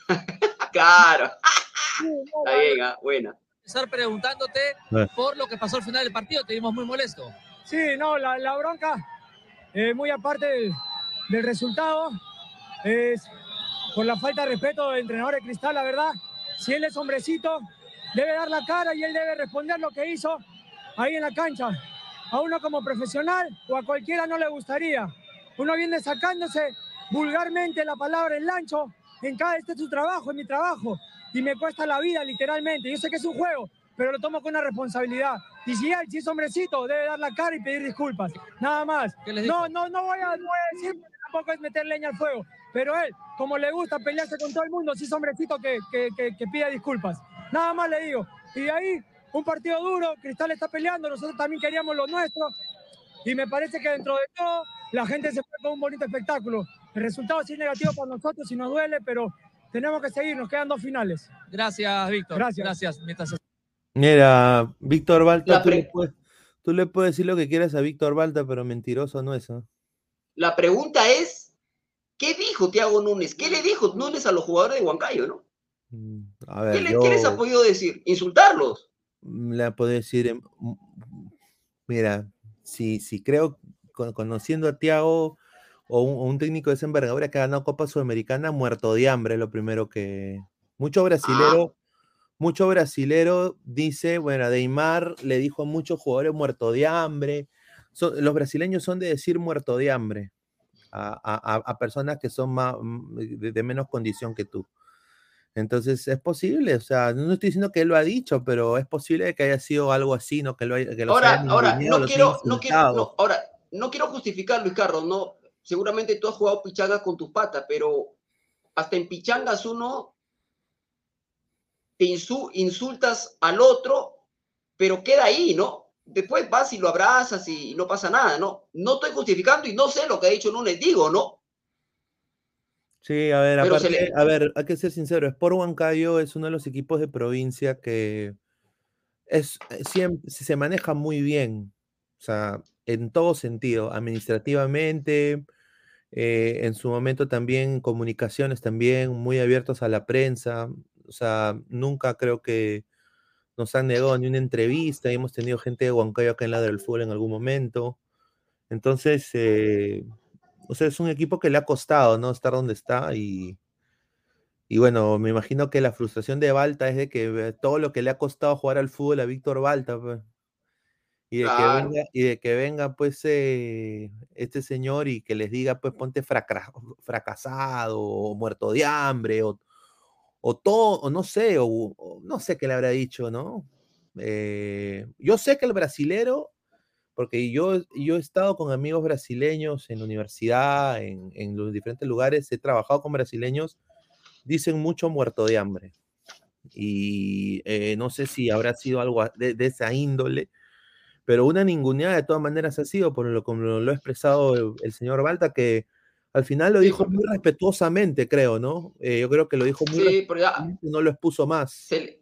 B: Ah, Claro. Está bien, ah, buena.
E: Empezar preguntándote
C: ver.
E: por lo que pasó al final del partido. Te vimos muy molesto.
F: Sí, no, la, la bronca, eh, muy aparte del, del resultado, es por la falta de respeto del entrenador de Cristal, la verdad. Si él es hombrecito, debe dar la cara y él debe responder lo que hizo ahí en la cancha. A uno como profesional o a cualquiera no le gustaría. Uno viene sacándose vulgarmente la palabra en lancho en cada este es su trabajo, en mi trabajo, y me cuesta la vida literalmente. Yo sé que es un juego, pero lo tomo con una responsabilidad. Y si él, si es hombrecito, debe dar la cara y pedir disculpas. Nada más. No, no, no voy a, no voy a decir porque tampoco es meter leña al fuego. Pero él, como le gusta pelearse con todo el mundo, si es hombrecito que, que, que, que pida disculpas. Nada más le digo. Y de ahí, un partido duro, Cristal está peleando, nosotros también queríamos lo nuestro. Y me parece que dentro de todo, la gente se fue con un bonito espectáculo. El resultado sí es negativo para nosotros y nos duele, pero tenemos que seguir, nos quedan dos finales.
E: Gracias, Víctor.
F: Gracias.
E: Gracias. Mientras
C: Mira, Víctor Balta,
B: La
C: tú, le puedes, tú le puedes decir lo que quieras a Víctor Balta, pero mentiroso no es. ¿ah?
B: La pregunta es, ¿qué dijo Tiago Núñez? ¿Qué le dijo Núñez a los jugadores de Huancayo, no?
C: Mm, A
B: ¿Qué,
C: ver,
B: le-
C: yo
B: qué les ha podido decir? ¿Insultarlos?
C: le puedo decir, em, mm, mira, si, si creo, con- conociendo a Tiago o un, o un técnico de esa envergadura que ha ganado Copa Sudamericana, muerto de hambre, es lo primero que... Mucho brasilero, mucho brasilero dice, bueno, a Neymar le dijo a muchos jugadores muerto de hambre. Son- los brasileños son de decir muerto de hambre a, a- a- personas que son más, mm, de, de menos condición que tú. Entonces es posible, o sea, no estoy diciendo que él lo ha dicho, pero es posible que haya sido algo así, ¿no? Que, lo haya- que
B: Ahora, ahora, no quiero, no quiero, no, ahora, no quiero justificar, Luis Carlos, no. Seguramente tú has jugado pichanga con tus patas, pero hasta en pichangas uno te insu- insultas al otro, pero queda ahí, ¿no? Después vas y lo abrazas y no pasa nada, ¿no? No estoy justificando y no sé lo que ha dicho Núñez, digo, ¿no?
C: Sí, a ver, aparte,
B: le-
C: a ver, hay que ser sincero, Sport Huancayo es uno de los equipos de provincia que es, eh, siempre, se maneja muy bien, o sea, en todo sentido, administrativamente, eh, en su momento también comunicaciones también muy abiertos a la prensa, o sea, nunca creo que nos han negado ni una entrevista, y hemos tenido gente de Huancayo acá en la del fútbol en algún momento, entonces, eh, o sea, es un equipo que le ha costado, ¿no? Estar donde está y, y bueno, me imagino que la frustración de Balta es de que eh, todo lo que le ha costado jugar al fútbol a Víctor Balta, pues, y de que venga, y de que venga pues eh, este señor y que les diga pues ponte fracasado o muerto de hambre o, o todo, o no sé, o, o no sé qué le habrá dicho, ¿no? Eh, yo sé que el brasilero, porque yo, yo he estado con amigos brasileños en la universidad, en, en los diferentes lugares, he trabajado con brasileños, dicen mucho muerto de hambre. Y eh, no sé si habrá sido algo de esa índole, pero una ninguneada de todas maneras ha sido, por lo como lo ha expresado el, el señor Balta, que al final lo dijo muy respetuosamente, creo, ¿no? Eh, yo creo que lo dijo muy
B: Sí, pero ya
C: no lo expuso más.
B: se, le-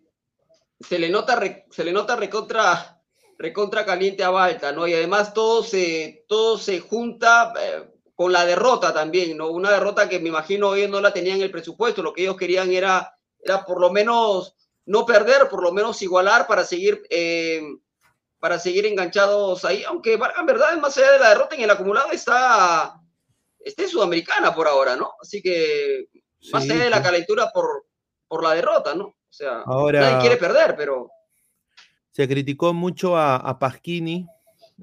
B: se le nota re- se le nota recontra recontra caliente a Balta, ¿no? Y además todo se todo se junta eh, con la derrota también, ¿no? Una derrota que me imagino ellos no la tenían en el presupuesto, lo que ellos querían era era por lo menos no perder, por lo menos igualar para seguir eh, para seguir enganchados ahí, aunque Vargas en verdad más allá de la derrota en el acumulado está está en Sudamericana por ahora, ¿no? Así que más
C: Sí,
B: allá de la calentura por, por la derrota, ¿no? O sea,
C: Ahora-
B: nadie quiere perder, pero
C: Se criticó mucho a, a Pasquini.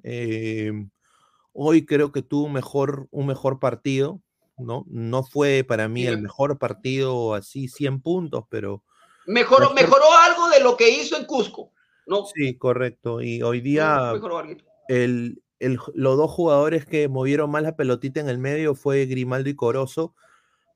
C: eh, hoy creo que tuvo un mejor, un mejor partido, ¿no? No fue para mí
B: Sí,
C: el
B: me-
C: mejor partido así 100 puntos, pero
B: mejoró,
C: Mejor-
B: mejoró algo de lo que hizo en Cusco, ¿no?
C: sí, correcto. Y hoy día el, el- los dos jugadores que movieron más la pelotita en el medio fue Grimaldo y Corozo.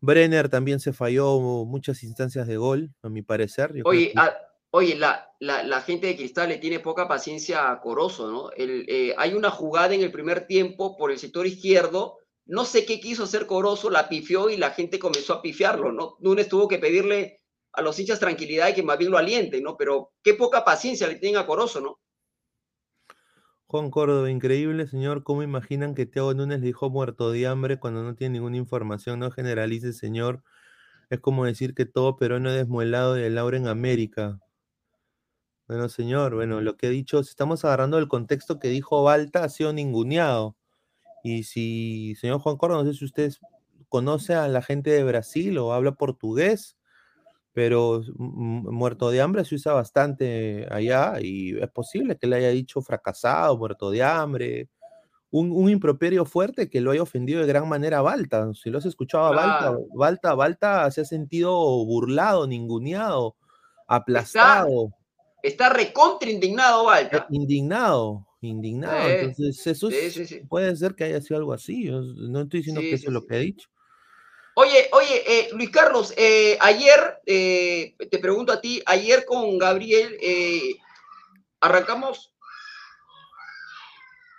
C: Brenner también se falló muchas instancias de gol, a mi parecer. Yo
B: Oye,
C: que-
B: a- oye la, la, la gente de Cristal le tiene poca paciencia a Corozo, ¿no? El, eh, hay una jugada en el primer tiempo por el sector izquierdo, no sé qué quiso hacer Corozo, la pifió y la gente comenzó a pifiarlo, ¿no? Núñez tuvo que pedirle a los hinchas tranquilidad y que más bien lo alienten, ¿no? Pero qué poca paciencia le tienen a Corozo, ¿no?
C: Juan Córdoba, increíble, señor. ¿Cómo imaginan que Thiago Núñez le dijo muerto de hambre cuando no tiene ninguna información? No generalice, señor. Es como decir que todo peruano es desmuelado de Laura en América. Bueno, señor, bueno, lo que he dicho, si estamos agarrando el contexto que dijo Balta, ha sido ninguneado. Y si, señor Juan Córdoba, no sé si usted conoce a la gente de Brasil o habla portugués, pero muerto de hambre se usa bastante allá y es posible que le haya dicho fracasado, muerto de hambre, un, un improperio fuerte que lo haya ofendido de gran manera a Balta. Si lo has escuchado a Balta,
B: Claro.
C: Balta, Balta se ha sentido burlado, ninguneado, aplastado.
B: Está recontra indignado, Balta.
C: Indignado, indignado.
B: Eh,
C: Entonces, eso
B: sí,
C: puede ser que haya sido algo así. no estoy diciendo que eso es lo que he dicho.
B: Oye, oye, eh, Luis Carlos, eh, ayer, eh, te pregunto a ti, ayer con Gabriel, eh, arrancamos,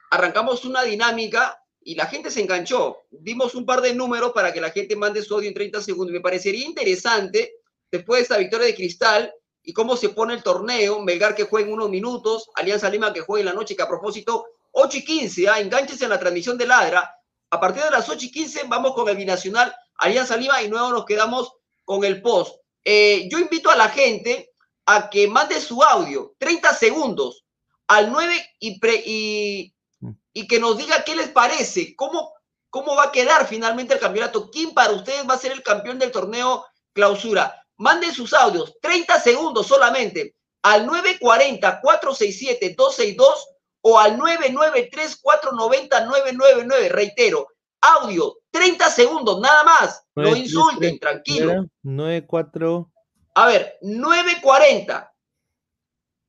B: arrancamos una dinámica y la gente se enganchó. Dimos un par de números para que la gente mande su audio en 30 segundos. Me parecería interesante, después de esta victoria de Cristal y cómo se pone el torneo, Melgar que juega en unos minutos, Alianza Lima que juega en la noche, que a propósito, 8 y 15, ah, enganches en la transmisión de Ladra. A partir de las 8 y 15 vamos con el binacional Alianza Lima y luego nos quedamos con el post. Eh, yo invito a la gente a que mande su audio, 30 segundos, al 9 y, pre- y, y que nos diga qué les parece, cómo, cómo va a quedar finalmente el campeonato, quién para ustedes va a ser el campeón del torneo clausura. Manden sus audios, 30 segundos solamente, al 940-467-262 o al 993-490-999. Reitero, audio, 30 segundos, nada más. No
C: 933,
B: insulten, tranquilo.
C: Era 94
B: A ver, 940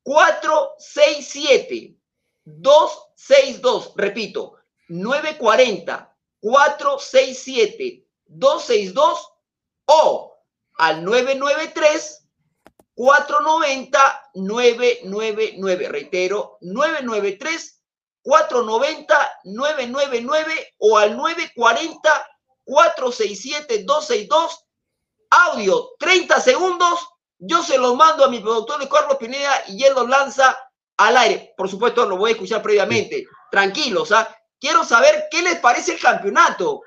B: 467 262. Repito, 940 467 262 o al 993 490 999. Reitero, 993 490 999 o al 940 467 262 audio, 30 segundos, yo se los mando a mi productor Luis Carlos Pineda y él los lanza al aire. Por supuesto, lo voy a escuchar previamente. Tranquilos, ¿ah? Quiero saber qué les parece el campeonato.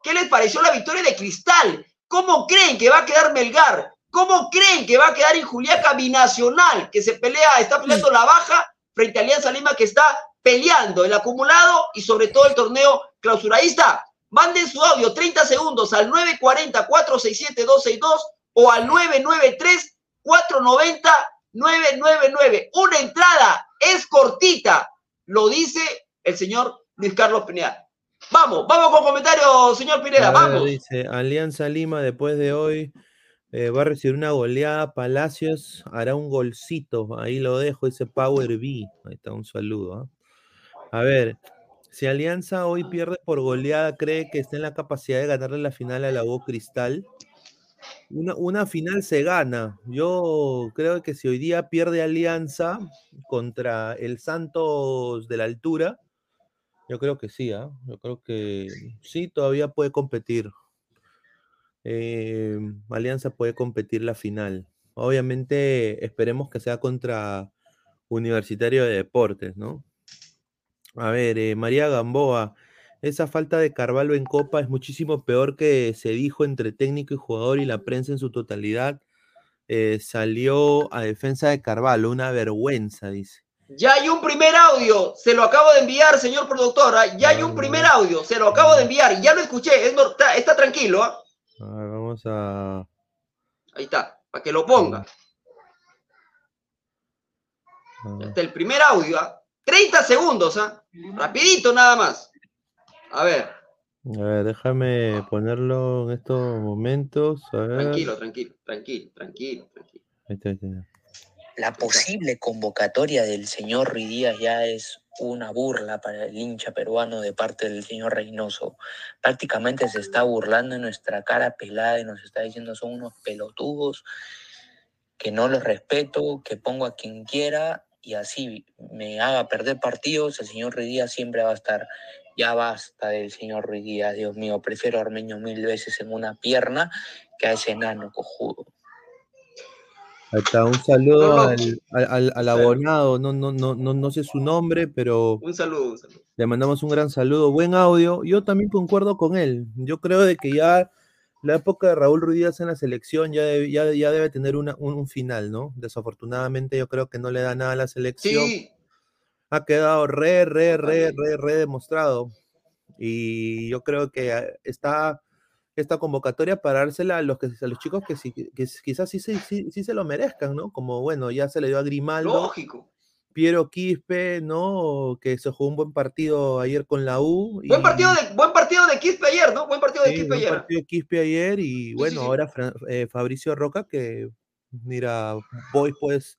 B: ¿Qué les pareció la victoria de Cristal? ¿Cómo creen que va a quedar Melgar? ¿Cómo creen que va a quedar en Juliaca Binacional, que se pelea, está peleando la baja frente a Alianza Lima, que está peleando el acumulado y sobre todo el torneo clausurahista? Manden su audio 30 segundos al 940-467-262 o al 993-490-999. Una entrada es cortita, lo dice el señor Luis Carlos Pineda. Vamos, vamos con comentarios, señor Pineda,
C: ver,
B: vamos.
C: Dice Alianza Lima después de hoy eh, va a recibir una goleada. Palacios hará un golcito. Ahí lo dejo, ese Power B. Ahí está, un saludo. ¿ah? A ver, si Alianza hoy pierde por goleada, ¿cree que está en la capacidad de ganarle la final a la U Cristal? Una, una final se gana. Yo creo que si hoy día pierde Alianza contra el Santos de la altura, yo creo que sí, ¿ah? Yo creo que sí, todavía puede competir. Eh, Alianza puede competir la final. Obviamente esperemos que sea contra Universitario de Deportes, ¿no? A ver, eh, María Gamboa, esa falta de Carvalho en Copa es muchísimo peor que se dijo entre técnico y jugador y la prensa en su totalidad. Eh, salió a defensa de Carvalho, una vergüenza, dice.
B: Ya hay un primer audio, se lo acabo de enviar, señor productor. ¿ah? Ya hay un primer audio, se lo acabo de enviar, ya lo escuché, es está, está tranquilo.
C: A ver, vamos a.
B: Ahí está, para que lo ponga. Está el primer audio, ¿ah? 30 segundos, ¿ah? Rapidito nada más. A ver,
C: A ver, déjame ponerlo en estos momentos. A ver.
B: tranquilo, tranquilo, tranquilo, tranquilo, tranquilo.
C: Ahí está, ahí está.
G: La posible convocatoria del señor Ruiz Díaz ya es una burla para el hincha peruano de parte del señor Reynoso. Prácticamente se está burlando en nuestra cara pelada y nos está diciendo son unos pelotudos, que no los respeto, que pongo a quien quiera y así me haga perder partidos. El señor Ruiz Díaz siempre va a estar. Ya basta del señor Ruiz Díaz, Dios mío. Prefiero a Armeño mil veces en una pierna que a ese enano cojudo.
C: Ahí está, un saludo al, al- abonado, no, no, no, no, no sé su nombre, pero
B: Un saludo, un saludo.
C: le mandamos un gran saludo, buen audio. Yo también concuerdo con él. Yo creo de que ya la época de Raúl Ruiz en la selección ya debe, ya, ya debe tener una- un, un final, ¿no? Desafortunadamente yo creo que no le da nada a la selección.
B: Sí,
C: Ha quedado re, re, re, re, re demostrado. Y yo creo que eh, está esta convocatoria para dársela a los, que, a los chicos que, sí- que quizás sí, se- sí, sí se lo merezcan, ¿no? Como, bueno, ya se le dio a Grimaldo,
B: lógico.
C: Piero Quispe, ¿no? Que se jugó un buen partido ayer con la U.
B: Buen partido de, buen partido de Quispe ayer, ¿no? Buen partido de
C: sí,
B: Quispe
C: buen
B: ayer.
C: partido de Quispe ayer y bueno,
B: sí.
C: ahora eh, Fabricio Roca que, mira, Boys pues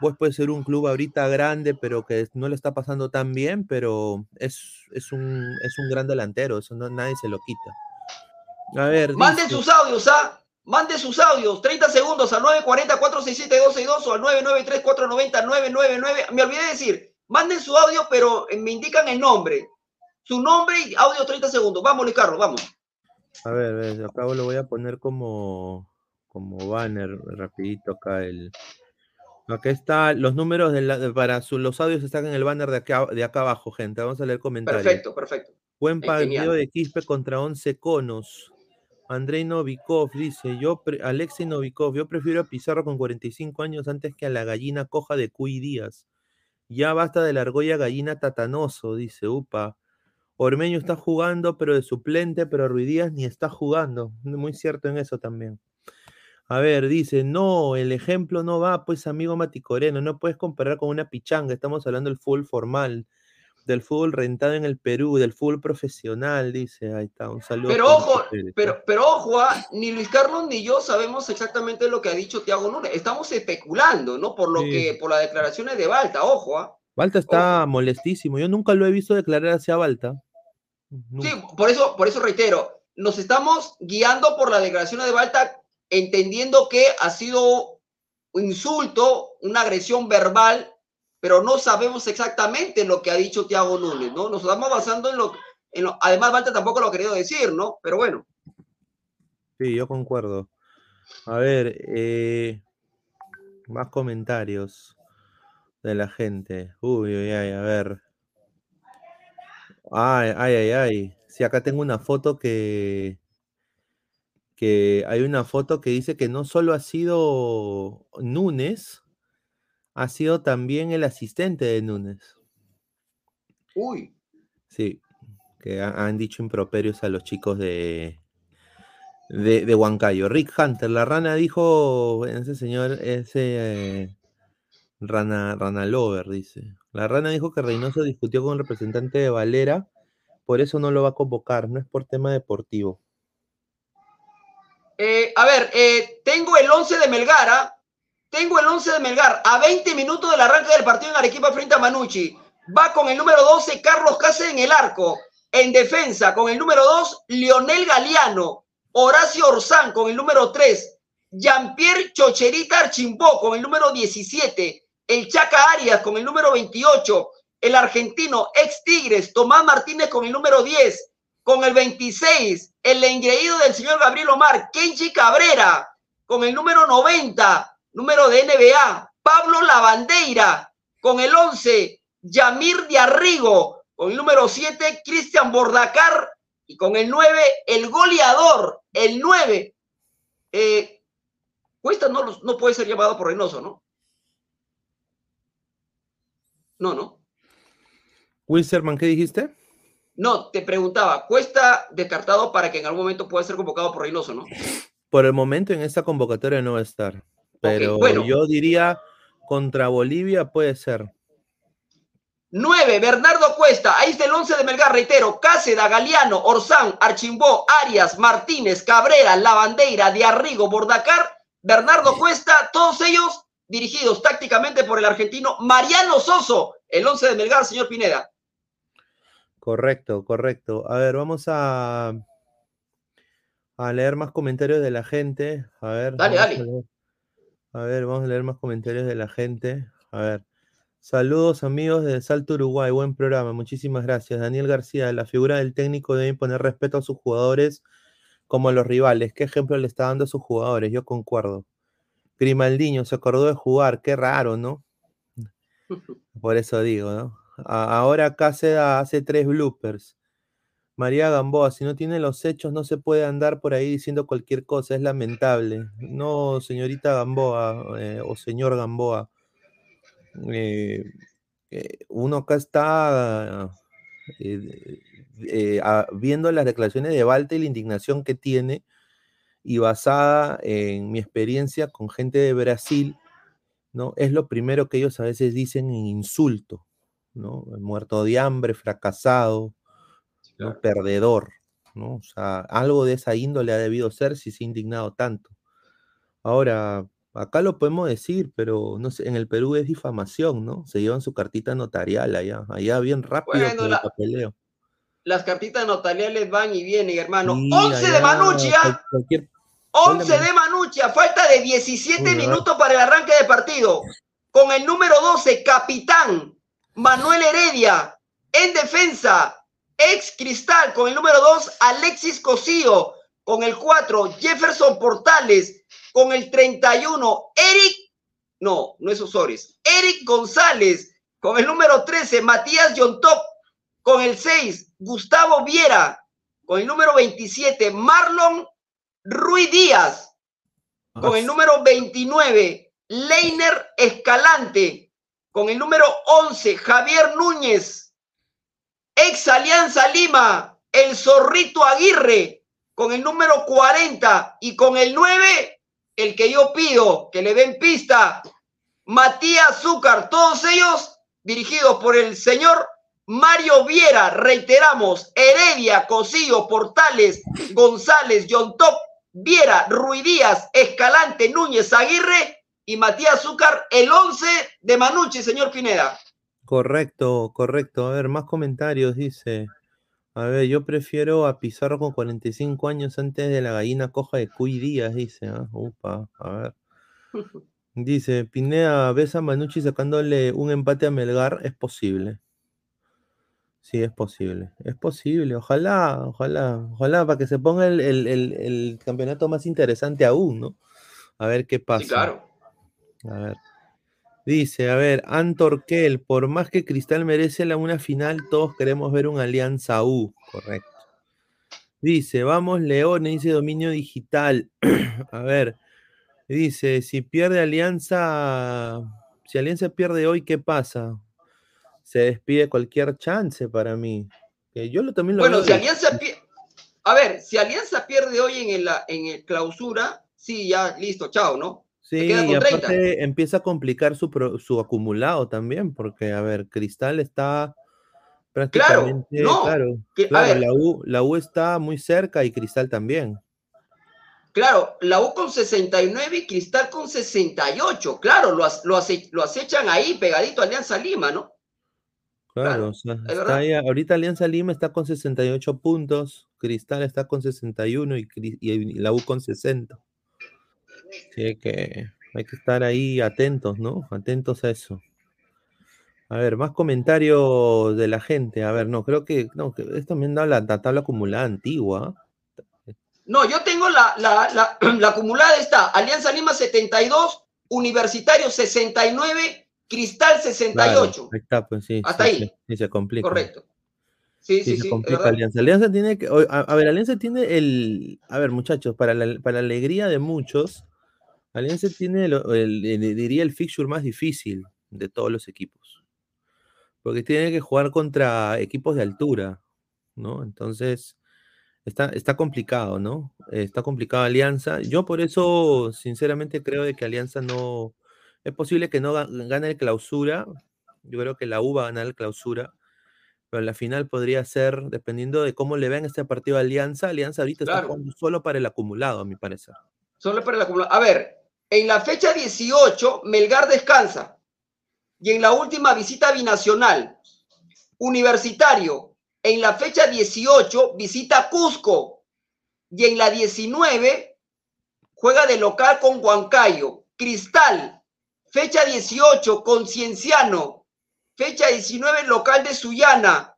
C: Boys puede ser un club ahorita grande, pero que no le está pasando tan bien, pero es, es, un, es un gran delantero, eso no, nadie se lo quita. A ver.
B: Manden
C: dice-
B: sus audios, ¿ah? Manden sus audios, 30 segundos al 940-467-262 o al 993-490-999. Me olvidé de decir, manden su audio, pero me indican el nombre. Su nombre y audio 30 segundos. Vamos, Luis Carlos, vamos.
C: A ver, acá lo voy a poner como, como banner rapidito acá el. Acá está los números de la- para su- los audios están en el banner de acá, de acá abajo, gente. Vamos a leer comentarios.
B: Perfecto, perfecto.
C: Buen partido de Quispe contra 11 conos. Andrei Novikov dice, yo, Alexei Novikov, yo prefiero a Pizarro con 45 años antes que a la gallina coja de Cuy Díaz. Ya basta de la argolla gallina tatanoso, dice, upa. Ormeño está jugando, pero de suplente, pero Ruiz Díaz ni está jugando. Muy cierto en eso también. A ver, dice, no, el ejemplo no va, pues amigo Maticoreno, no puedes comparar con una pichanga, estamos hablando del fútbol formal, del fútbol rentado en el Perú, del fútbol profesional, dice, ahí está, un saludo.
B: Pero ojo, pero, pero ojo, ah, ni Luis Carlos ni yo sabemos exactamente lo que ha dicho Tiago Núñez. Estamos especulando, ¿no? Por lo
C: Sí.
B: que, por las declaraciones de Balta, ojo, ¿ah?
C: Balta está molestísimo, yo nunca lo he visto declarar hacia Balta.
B: Sí, por eso, por eso reitero, nos estamos guiando por las declaraciones de Balta, entendiendo que ha sido un insulto, una agresión verbal, pero no sabemos exactamente lo que ha dicho Tiago Núñez, ¿no? Nos estamos basando en lo, en además Balta tampoco lo ha querido decir, ¿no? Pero bueno.
C: Sí, yo concuerdo. A ver, eh, más comentarios de la gente. Uy, uy, ay, a ver. Ay, ay, ay, ay. Sí, acá tengo una foto que, que hay una foto que dice que no solo ha sido Núñez, ha sido también el asistente de Núñez.
B: Uy.
C: Sí, que ha- han dicho improperios a los chicos de, de, de Huancayo. Rick Hunter, la rana dijo, ese señor, ese eh, rana, rana lover, dice. La rana dijo que Reynoso discutió con el representante de Valera, por eso no lo va a convocar, no es por tema deportivo.
B: Eh, a ver, eh, tengo el 11 de Melgar, ¿ah? Tengo el 11 de Melgar a 20 minutos del arranque del partido en Arequipa frente a Manucci. Va con el número 12, Carlos Cáceres en el arco. En defensa, con el número 2, Lionel Galeano. Horacio Orzán con el número 3. Jean-Pierre Chocherita Archimbó con el número 17. El Chaca Arias con el número 28. El argentino ex Tigres, Tomás Martínez con el número 10. Con el 26, el engreído del señor Gabriel Omar, Kenji Cabrera, con el número 90, número de NBA, Pablo Lavandeira, con el 11, Yamir de Arrigo, con el número 7, Cristian Bordacar, y con el 9, el goleador, el 9. Eh, Cuesta no, no puede ser llamado por Reynoso, ¿no? No, no.
C: Wilserman, ¿qué dijiste?
B: No, te preguntaba, Cuesta descartado para que en algún momento pueda ser convocado por Reynoso, ¿no?
C: Por el momento en esta convocatoria no va a estar, pero
B: bueno.
C: yo diría contra Bolivia puede ser.
B: 9, Bernardo Cuesta. Ahí está el 11 de Melgar, reitero. Cáceda, Galeano, Orzán, Archimbó, Arias, Martínez, Cabrera, Lavandeira, Diarrigo, Bordacar, Bernardo Cuesta, todos ellos dirigidos tácticamente por el argentino Mariano Soso, el 11 de Melgar, señor Pineda.
C: Correcto, correcto. A ver, vamos a, a leer más comentarios de la gente. A ver,
B: Dale, dale.
C: A, a ver, vamos a leer más comentarios de la gente. A ver. Saludos amigos de Salto Uruguay, buen programa, muchísimas gracias. Daniel García, la figura del técnico debe poner respeto a sus jugadores como a los rivales. ¿Qué ejemplo le está dando a sus jugadores? Yo concuerdo. Grimaldiño se acordó de jugar, qué raro, ¿no? Por eso digo, ¿no? Ahora Cáceda hace tres bloopers. María Gamboa, si no tiene los hechos, no se puede andar por ahí diciendo cualquier cosa, es lamentable. No, señorita Gamboa eh, o señor Gamboa. eh, eh, uno acá está eh, eh, a- viendo las declaraciones de Balta y la indignación que tiene, y basada en mi experiencia con gente de Brasil, ¿no? Es lo primero que ellos a veces dicen en insulto, ¿no? Muerto de hambre, fracasado, ¿no? Perdedor, ¿no? O sea, algo de esa índole ha debido ser si se ha indignado tanto. Ahora, Acá lo podemos decir, pero no sé, en el Perú es difamación, ¿no? Se llevan su cartita notarial allá, allá bien rápido
B: Bueno,
C: el papeleo.
B: Las cartitas notariales van y vienen, hermano.
C: Sí,
B: 11 de
C: allá,
B: Manucci,
C: cual- cualquier
B: 11 de Manucci, a falta de 17
C: Uy, ¿verdad?
B: minutos para el arranque del partido. Con el número 12, capitán Manuel Heredia. En defensa, ex Cristal. Con el número 2, Alexis Cosío. Con el 4, Jefferson Portales. Con el 31, Eric. No, no es Osores. Eric González. Con el número 13, Matías Yontop. Con el 6, Gustavo Viera. Con el número 27, Marlon Ruiz Díaz. Con el número 29, Leiner Escalante. Con el número 11, Javier Núñez. Ex Alianza Lima, el Zorrito Aguirre. Con el número 40 y con el 9, el que yo pido que le den pista, Matías Zúcar. Todos ellos dirigidos por el señor Mario Viera. Reiteramos, Heredia, Cosillo, Portales, González, John Top, Viera, Ruidíaz, Escalante, Núñez, Aguirre y Matías Zúcar, el 11 de Manucci, señor Pineda.
C: Correcto, correcto. A ver, más comentarios, dice. A ver, yo prefiero a Pizarro con 45 años antes de la gallina coja de Cuy Díaz, dice. ah, Upa, a ver. Dice, Pineda, ¿ves a Manucci sacándole un empate a Melgar? Es posible. Sí, es posible. Es posible. Ojalá, ojalá, ojalá para que se ponga el, el- el- el campeonato más interesante aún, ¿no? A ver qué pasa.
B: Sí, claro.
C: A ver. Dice, a ver, Antor Kell, por más que Cristal merece la una final, todos queremos ver un Alianza U. Correcto. Dice, vamos Leones, dice dominio digital. a ver, dice, si pierde Alianza, si Alianza pierde hoy, ¿qué pasa? Se despide cualquier chance para mí. Que yo lo, también lo
B: Bueno, si
C: de-
B: Alianza pierde. A ver, si Alianza pierde hoy en el, en el clausura, sí, ya listo, chao, ¿no?
C: Sí, y
B: con 30.
C: aparte empieza a complicar su, pro- su acumulado también, porque, a ver, Cristal está prácticamente,
B: no,
C: claro,
B: que- a
C: claro,
B: ver.
C: la U, la U está muy cerca y Cristal también.
B: Claro, la U con 69 y Cristal con 68. Claro, lo, lo, ace- lo acechan ahí pegadito a Alianza Lima, ¿no?
C: Claro,
B: Claro,
C: o sea,
B: es
C: está ahí, ahorita Alianza Lima está con 68 puntos, Cristal está con 61 y, y la U con 60. Así que hay que estar ahí atentos, ¿no? Atentos a eso. A ver, más comentarios de la gente. A ver, no, creo que, no, que esto han dado la, la tabla acumulada antigua.
B: No, yo tengo la, la, la, la acumulada está Alianza Lima 72, Universitario 69, Cristal
C: Claro,
B: 68.
C: ahí está, pues sí.
B: Hasta
C: sí,
B: ahí.
C: sí, sí, se complica.
B: Correcto. Sí,
C: Sí,
B: sí,
C: se
B: sí.
C: complica. Alianza. Alianza tiene que. A, a ver, Alianza tiene el. A ver, muchachos, para la, para la alegría de muchos, Alianza tiene, el, el- diría, el fixture más difícil de todos los equipos. Porque tiene que jugar contra equipos de altura, ¿no? Entonces, está, está complicado, ¿no? Está complicado Alianza. Yo por eso, sinceramente, creo de que Alianza no. Es posible que no ga- gane el clausura. Yo creo que la U va a ganar el clausura pero la final podría ser, dependiendo de cómo le vean este partido a Alianza, Alianza ahorita está jugando solo para el acumulado, a mi parecer.
B: Solo para el acumulado. A ver, en la fecha 18, Melgar descansa. Y en la última visita binacional, Universitario, en la fecha 18, visita Cusco. Y en la 19, juega de local con Huancayo. Cristal, fecha 18, con Cienciano. Fecha 19, local de Sullana.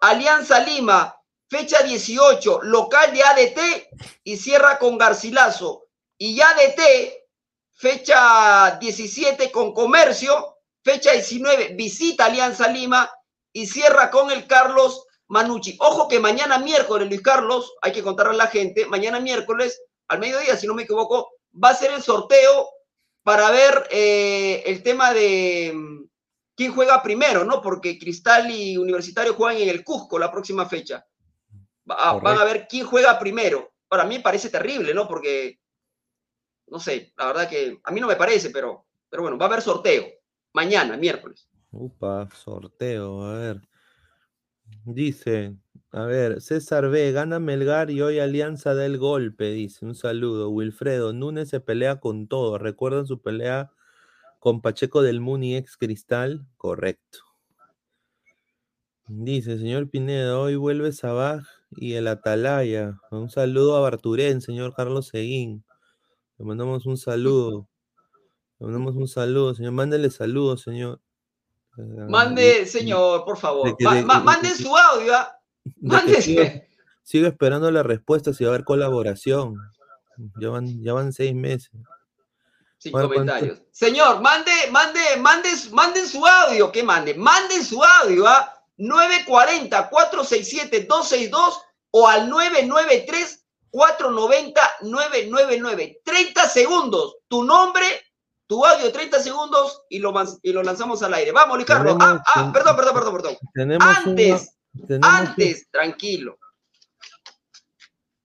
B: Alianza Lima, fecha 18, local de ADT y cierra con Garcilaso. Y ADT, fecha 17 con Comercio, fecha 19 visita Alianza Lima y cierra con el Carlos Manucci. Ojo que mañana miércoles, Luis Carlos, hay que contarle a la gente, mañana miércoles, al mediodía, si no me equivoco, va a ser el sorteo para ver eh, el tema de mm, quién juega primero, ¿no? Porque Cristal y Universitario juegan en el Cusco la próxima fecha. Va- van a ver quién juega primero. Para mí parece terrible, ¿no? Porque, no sé, la verdad que a mí no me parece, pero, pero bueno, va a haber sorteo mañana, miércoles.
C: Upa, sorteo, a ver. Dice, A ver, César B, gana Melgar y hoy Alianza da el golpe, dice. Un saludo. Wilfredo, Núñez se pelea con todo. ¿Recuerdan su pelea con Pacheco del Muni ex Cristal? Correcto. Dice, señor Pineda, hoy vuelve Sabaj y el Atalaya. Un saludo a Barturén, señor Carlos Seguín. Le mandamos un saludo. Le mandamos un saludo, señor. Mándele saludos, señor. Eh,
B: Mande, señor, por favor.
C: de de-
B: ma-
C: de-
B: manden su audio. ¿ah? Mándese.
C: sigo, sigo esperando la respuesta si va a haber colaboración. Ya van, ya van seis meses.
B: Sin
C: Bueno, ¿cuánto?
B: comentarios. Señor, mande, mande, mande, manden su audio. ¿Qué mande? Manden su audio a 940-467-262 o al 993-490-999. 30 segundos. Tu nombre, tu audio, 30 segundos y lo, y lo lanzamos al aire. Vamos, Luis Carlos. Ah,
C: Tenemos-
B: ah, perdón, perdón, perdón, perdón. Antes,
C: una-
B: antes, tranquilo.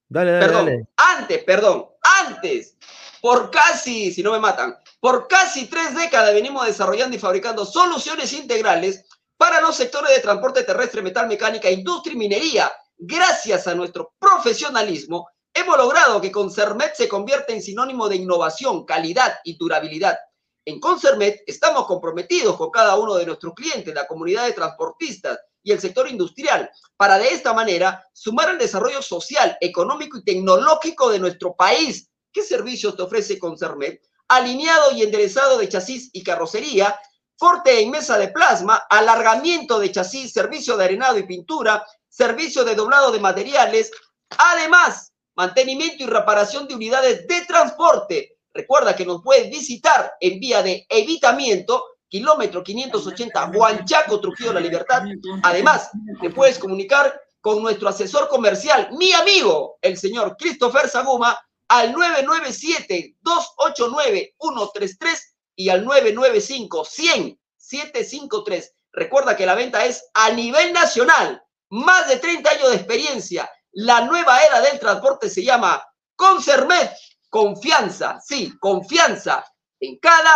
C: Dale, dale,
B: Perdón,
C: dale.
B: antes, perdón, antes, por casi, si no me matan, por casi tres décadas venimos desarrollando y fabricando soluciones integrales para los sectores de transporte terrestre, metal mecánica, industria y minería. Gracias a nuestro profesionalismo, hemos logrado que Concermet se convierta en sinónimo de innovación, calidad y durabilidad. En Concermet estamos comprometidos con cada uno de nuestros clientes, la comunidad de transportistas y el sector industrial, para de esta manera sumar al desarrollo social, económico y tecnológico de nuestro país. ¿Qué servicios te ofrece Concermet? Alineado y enderezado de chasis y carrocería, corte en mesa de plasma, alargamiento de chasis, servicio de arenado y pintura, servicio de doblado de materiales, además, mantenimiento y reparación de unidades de transporte. Recuerda que nos puedes visitar en vía de evitamiento, kilómetro 580, Huanchaco, Trujillo, La Libertad. Además, te puedes comunicar con nuestro asesor comercial, mi amigo, el señor Christopher Saguma, al 997-289-133 y al 995-100-753. Recuerda que la venta es a nivel nacional, más de 30 años de experiencia. La nueva era del transporte se llama Concermet. Confianza, sí, confianza en cada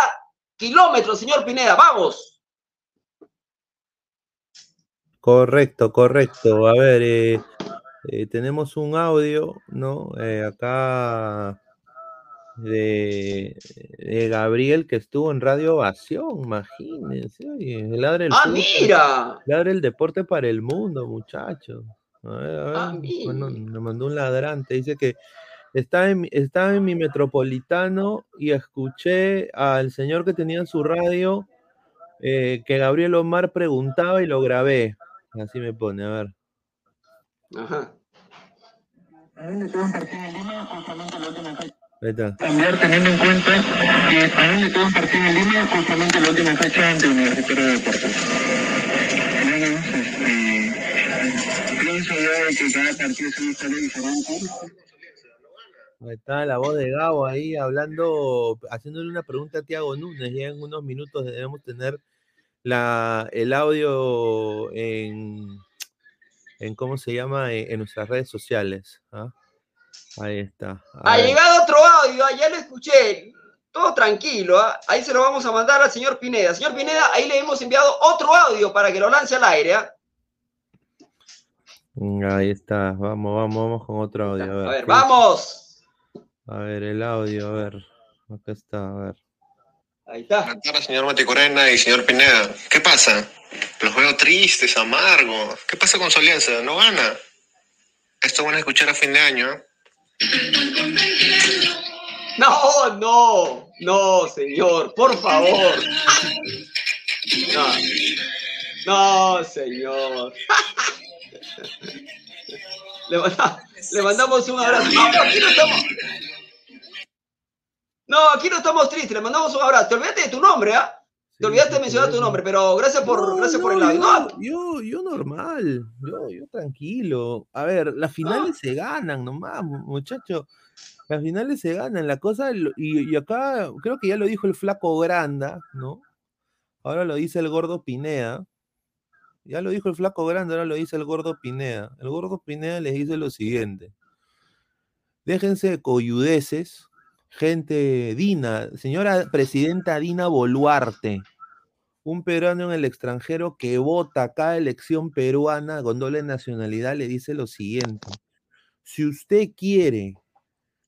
B: kilómetro, señor Pineda. Vamos.
C: Correcto, correcto. A ver, eh, eh, tenemos un audio, ¿no? Eh, acá de, de Gabriel que estuvo en Radio Ovación, imagínense. Oye, ladra el
B: Ah,
C: fútbol,
B: mira.
C: ladra el deporte para el mundo, muchachos. A ver, a ver.
B: Ah,
C: Bueno, me mandó un ladrante. Dice que estaba en, mi- estaba en mi metropolitano y escuché al señor que tenía en su radio eh, que Gabriel Omar preguntaba y lo grabé. Así me pone, a ver.
B: Ajá.
C: Ahí está.
H: cambiar teniendo en cuenta que a mí me queda un partido en línea justamente la última fecha ante Universitario de Deportes. Que cada partido es una historia diferente.
C: Ahí está la voz de Gabo ahí hablando, haciéndole una pregunta a Tiago Núñez. Ya en unos minutos debemos tener la, el audio en, en ¿cómo se llama? En, en nuestras redes sociales. ¿ah? Ahí está.
B: Ha llegado otro audio, ah, ya lo escuché. Todo tranquilo, ah. ahí se lo vamos a mandar al señor Pineda. Señor Pineda, ahí le hemos enviado otro audio para que lo lance al aire.
C: Ahí está, vamos, vamos, vamos con otro audio. A ver,
B: A ver,
C: ¿qué-
B: vamos.
C: A ver, el audio, a ver. Acá está, a ver.
B: Ahí está.
I: Buenas tardes, señor Maticorena y señor Pineda. ¿Qué pasa? Los veo tristes, amargos. ¿Qué pasa con su alianza? ¿No gana? Esto van a escuchar a fin de año. ¿eh?
B: No, no, no, señor, por favor. No, no señor. Le, manda- le mandamos un abrazo. No, no, aquí no estamos. No, aquí no estamos tristes, le mandamos un abrazo. Te olvidaste de tu nombre, ¿ah? Te olvidaste de mencionar tu nombre, pero gracias por,
C: No,
B: gracias por el audio. No,
C: yo, yo, normal, yo, yo tranquilo. A ver, las finales se ganan nomás, mu- muchacho. Las finales se ganan, la cosa, y, y acá creo que ya lo dijo el flaco Granda, ¿no? Ahora lo dice el gordo Pineda. Ya lo dijo el flaco Granda, ahora lo dice el gordo Pineda. El gordo Pineda les dice lo siguiente. Déjense de coyudeces, gente Dina, señora presidenta Dina Boluarte. un peruano en el extranjero que vota cada elección peruana con doble nacionalidad le dice lo siguiente. Si usted quiere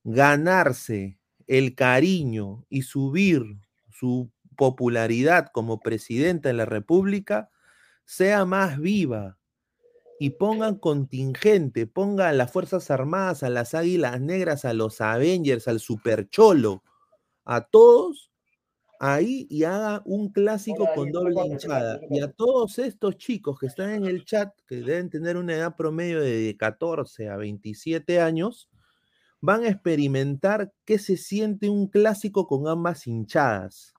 C: ganarse el cariño y subir su popularidad como presidenta de la República, sea más viva y pongan contingente, ponga a las Fuerzas Armadas, a las Águilas Negras, a los Avengers, al Supercholo, a todos ahí y haga un clásico con doble hinchada. Y a todos estos chicos que están en el chat, que deben tener una edad promedio de 14 a 27 años, van a experimentar qué se siente un clásico con ambas hinchadas.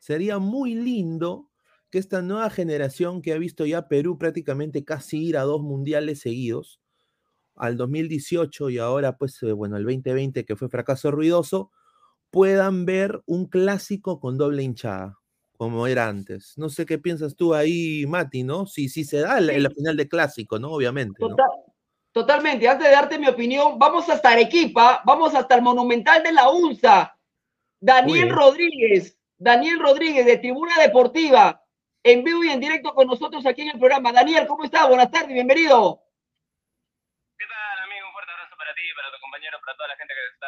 C: Sería muy lindo que esta nueva generación que ha visto ya Perú prácticamente casi ir a dos mundiales seguidos, al 2018 y ahora pues eh, bueno, el 2020 que fue fracaso ruidoso, puedan ver un clásico con doble hinchada, como era antes. No sé qué piensas tú ahí, Mati, ¿no? Si, si se da en la final de clásico, ¿no? Obviamente. ¿no?
B: Total- totalmente. Antes de darte mi opinión, vamos hasta Arequipa, vamos hasta el Monumental de la UNSA. Daniel. Rodríguez, Daniel Rodríguez de Tribuna Deportiva, en vivo y en directo con nosotros aquí en el programa. Daniel, ¿cómo estás? Buenas tardes, bienvenido.
J: ¿Qué tal, amigo? Un fuerte abrazo para ti, para tu compañero, para toda la gente que está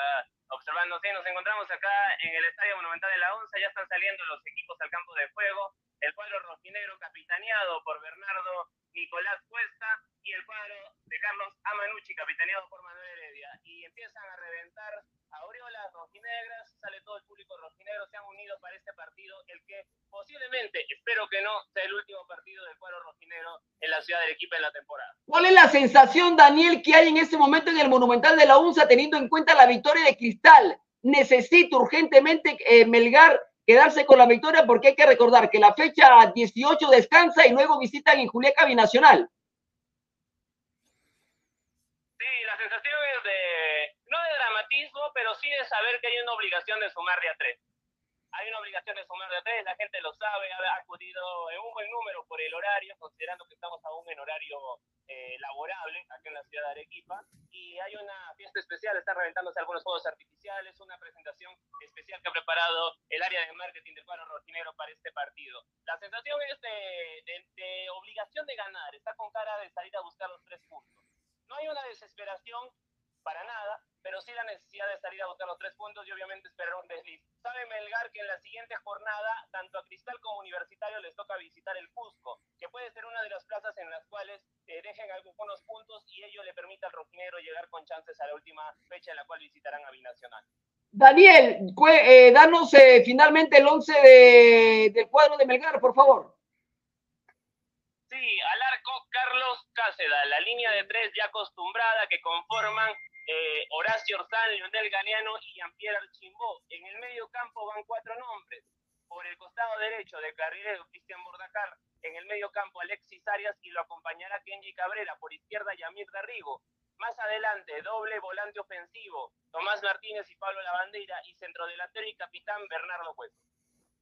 J: observando. Sí, nos encontramos acá en el Estadio Monumental de la ONCE. Ya están saliendo los equipos al campo de juego. El cuadro rojinegro capitaneado por Bernardo Nicolás Cuesta y el cuadro de Carlos Amanucci capitaneado por Manuel Heredia. Y empiezan a reventar aureolas rojinegras. Sale todo el público rojinegro. Se han unido para este partido, el que posiblemente, espero que no, sea el último partido del cuadro rojinegro en la ciudad del equipo en la temporada.
B: ¿Cuál es la sensación, Daniel, que hay en este momento en el Monumental de la UNSA teniendo en cuenta la victoria de Cristal? Necesita urgentemente eh, Melgar quedarse con la victoria porque hay que recordar que la fecha 18 descansa y luego visitan en Juliaca Binacional.
J: Sí, la sensación es de, no de dramatismo, pero sí de saber que hay una obligación de sumar de a tres. Hay una obligación de sumar de tres, la gente lo sabe, ha acudido en un buen número por el horario, considerando que estamos aún en horario eh, laborable aquí en la ciudad de Arequipa. Y hay una fiesta especial, están reventándose algunos fuegos artificiales, una presentación especial que ha preparado el área de marketing del cuadro rojinegro para este partido. La sensación es de, de- de obligación de ganar, está con cara de salir a buscar los tres puntos. No hay una desesperación para nada, pero sí la necesidad de salir a buscar los tres puntos y obviamente esperar un desliz. Sabe Melgar que en la siguiente jornada, tanto a Cristal como Universitario les toca visitar el Cusco, que puede ser una de las plazas en las cuales eh, dejen algunos puntos y ello le permita al rojinegro llegar con chances a la última fecha en la cual visitarán a Binacional.
B: Daniel, eh, danos eh, finalmente el 11 de- del cuadro de Melgar, por favor.
J: Sí, al arco Carlos Cáceda, la línea de tres ya acostumbrada que conforman eh, Horacio Orzán, Leonel Galeano y Jean-Pierre Archimbó. En el medio campo van cuatro nombres. Por el costado derecho de carrilero Cristian Bordacar, en el medio campo Alexis Arias y lo acompañará Kenji Cabrera, por izquierda Yamir Darrigo. Más adelante, doble volante ofensivo, Tomás Martínez y Pablo Lavandera, y centrodelantero y capitán Bernardo Cuesta.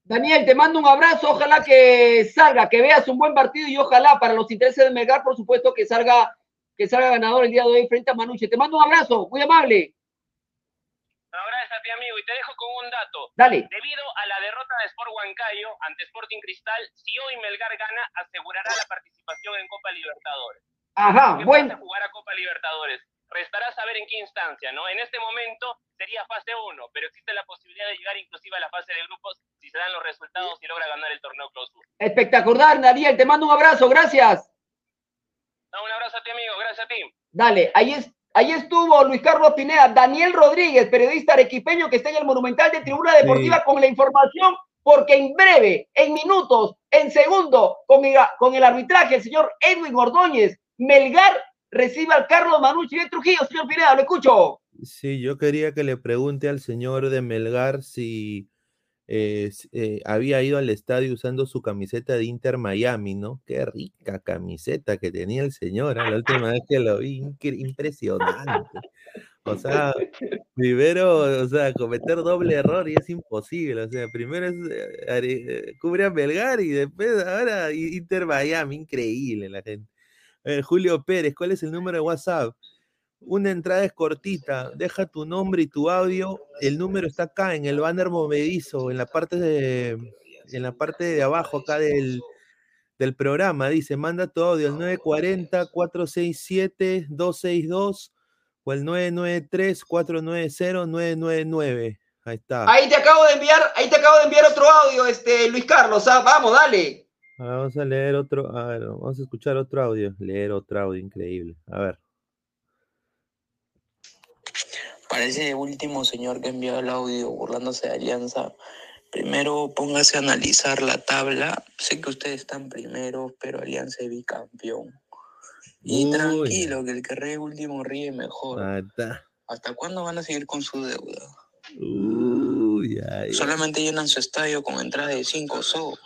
B: Daniel, te mando un abrazo, ojalá que salga, que veas un buen partido y ojalá para los intereses de Melgar, por supuesto, que salga, que salga ganador el día de hoy frente a Manuche. Te mando un abrazo, muy amable.
J: Es a ti, amigo, y te dejo con un dato.
B: Dale.
J: Debido a la derrota de Sport Huancayo ante Sporting Cristal, si hoy Melgar gana, asegurará la participación en Copa Libertadores.
B: Ajá,
J: ¿Qué
B: buen,
J: pasa jugar a Copa Libertadores? Restará saber en qué instancia, ¿no? En este momento sería fase 1, pero existe la posibilidad de llegar inclusive a la fase de grupos si se dan los resultados y logra ganar el torneo clausura.
B: espectacular, Daniel, te mando un abrazo, gracias.
J: No, un abrazo a ti, amigo, gracias a ti.
B: Dale, ahí, es, ahí estuvo Luis Carlos Pineda, Daniel Rodríguez, periodista arequipeño que está en el Monumental de Tribuna Deportiva con la información, porque en breve, en minutos, en segundo, con el, con el arbitraje, el señor Edwin Ordóñez, Melgar recibe al Carlos Manucci de Trujillo. Señor Pineda, lo escucho.
C: Sí, yo quería que le pregunte al señor de Melgar si eh, eh, había ido al estadio usando su camiseta de Inter Miami, ¿no? Qué rica camiseta que tenía el señor, ¿ah? La última vez que lo vi, impresionante. O sea, primero, o sea, cometer doble error y es imposible. O sea, primero es eh, eh, cubre a Melgar y después ahora Inter Miami, increíble la gente. Eh, Julio Pérez, ¿cuál es el número de WhatsApp? Una entrada es cortita, deja tu nombre y tu audio. El número está acá en el banner movedizo, en la parte de, en la parte de abajo acá del, del programa. Dice, manda tu audio al 940-467-262 o el 993-490-999. Ahí está.
B: Ahí te acabo de enviar, ahí te acabo de enviar otro audio, este Luis Carlos. ah, Vamos, dale.
C: A ver, vamos a leer otro, a ver, vamos a escuchar otro audio. Leer otro audio, increíble. A ver.
G: Para ese último señor que envió el audio burlándose de Alianza, primero póngase a analizar la tabla. Sé que ustedes están primeros, pero Alianza es bicampeón. Y
C: Uy.
G: tranquilo, que el que ríe último ríe mejor.
C: Está.
G: ¿Hasta cuándo van a seguir con su deuda?
C: Uy, ay,
G: Solamente llenan su estadio con entrada de 5 so.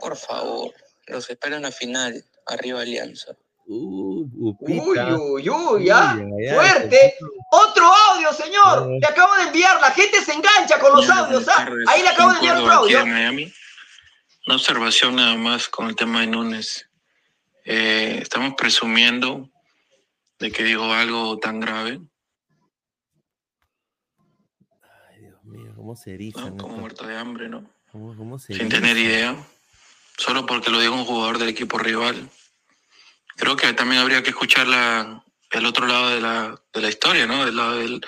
G: Por favor, los espero en la final. Arriba Alianza.
C: Uh,
B: Uy,
C: Upita.
B: uy, uy, ya.
C: Uy, ay, ay,
B: Fuerte. Otro audio, señor. Le acabo de enviar. La gente se engancha con los audios. ¿ah? Ahí le acabo de enviar otro
H: aquí
B: audio.
H: de Miami. Una observación nada más con el tema de Núñez. Eh, estamos presumiendo de que dijo algo tan grave,
C: Dios mío, ¿cómo se erizan?
H: ¿no? como muerto de hambre, ¿no?
C: ¿Cómo, cómo se
H: Sin tener idea, solo porque lo dijo un jugador del equipo rival. Creo que también habría que escuchar la, el otro lado de la, de la historia, ¿no? Del lado del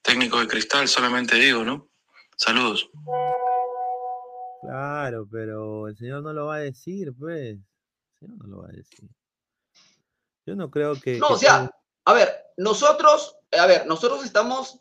H: técnico de cristal, solamente digo, ¿no? Saludos.
C: Claro, pero el señor no lo va a decir, pues. El señor no lo va a decir. Yo no creo que.
B: No,
C: que
B: o sea, a ver, nosotros, a ver, nosotros estamos,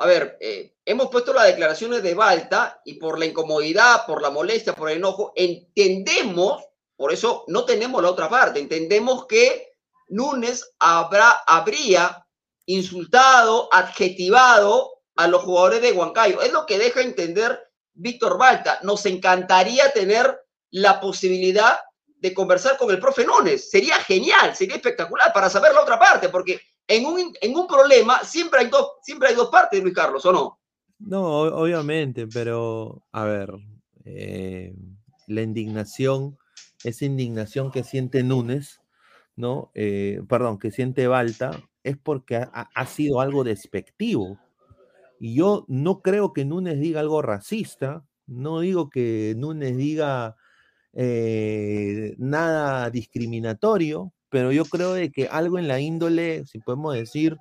B: a ver, eh, hemos puesto las declaraciones de Balta y por la incomodidad, por la molestia, por el enojo, entendemos, por eso no tenemos la otra parte, entendemos que Núñez habrá, habría insultado, adjetivado a los jugadores de Huancayo. Es lo que deja entender Víctor Balta. Nos encantaría tener la posibilidad de conversar con el profe Núñez. Sería genial, sería espectacular para saber la otra parte, porque en un, en un problema siempre hay, dos, siempre hay dos partes, Luis Carlos, ¿o no?
C: No, obviamente, pero a ver, eh, la indignación, esa indignación que siente Núñez, ¿no? Eh, perdón, que siente Balta, es porque ha sido algo despectivo. Y yo no creo que Núñez diga algo racista, no digo que Núñez diga eh, nada discriminatorio, pero yo creo de que algo en la índole, si podemos decir,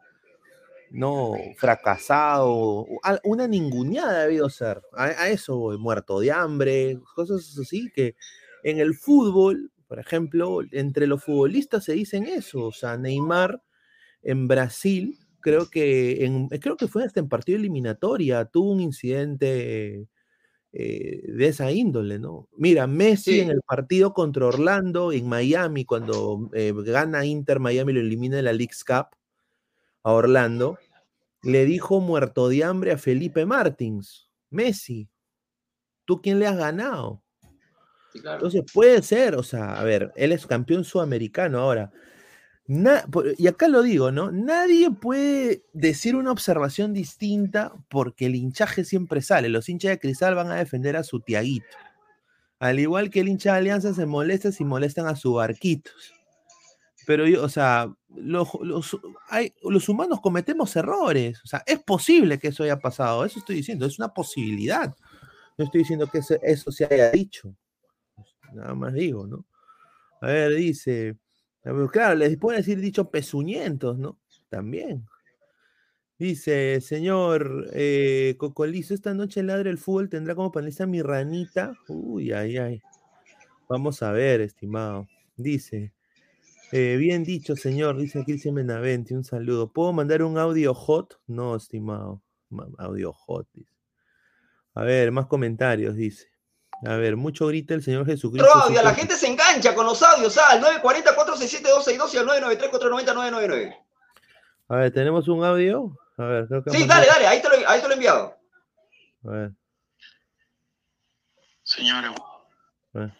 C: no fracasado, una ninguneada debido ser. A, eso muerto de hambre, cosas así que en el fútbol, por ejemplo, entre los futbolistas se dicen eso. O sea, Neymar en Brasil, creo que, en, creo que fue hasta en partido eliminatoria, tuvo un incidente eh, de esa índole, ¿no? Mira, Messi
B: Sí.
C: en el partido contra Orlando, en Miami, cuando eh, gana Inter Miami, lo elimina en la League's Cup a Orlando, le dijo muerto de hambre a Felipe Martins, Messi, ¿tú quién le has ganado?
B: Sí, claro.
C: Entonces puede ser, o sea, a ver, él es campeón sudamericano ahora. Y acá lo digo, ¿no? Nadie puede decir una observación distinta porque el hinchaje siempre sale. Los hinchas de cristal van a defender a su tiaguito. Al igual que el hincha de Alianza se molesta si molestan a su barquitos. Pero o sea, los, los, hay- los humanos cometemos errores. O sea, es posible que eso haya pasado. Eso estoy diciendo, es una posibilidad. No estoy diciendo que eso, eso se haya dicho. Nada más digo, ¿no? A ver, dice. Claro, les pueden decir dicho pezuñentos, ¿no? También. Dice, señor eh, Cocolizo, esta noche ladre el fútbol tendrá como panelista mi ranita. Uy, ay, ay. Vamos a ver, estimado. Dice, eh, bien dicho, señor, dice Cristian Menavente, un saludo. ¿Puedo mandar un audio hot? No, estimado. Ma- Audio hot, dice. A ver, más comentarios, dice. A ver, mucho grita el Señor Jesucristo.
B: Otro audio, la gente se engancha con los audios, ah, al 940-467-262 y al 993-490-999.
C: A ver, ¿tenemos un audio? A ver, creo que
B: Sí,
C: mandó-
B: dale, dale, ahí te, lo, ahí te lo he enviado.
C: A ver,
H: Señores,
C: a ver.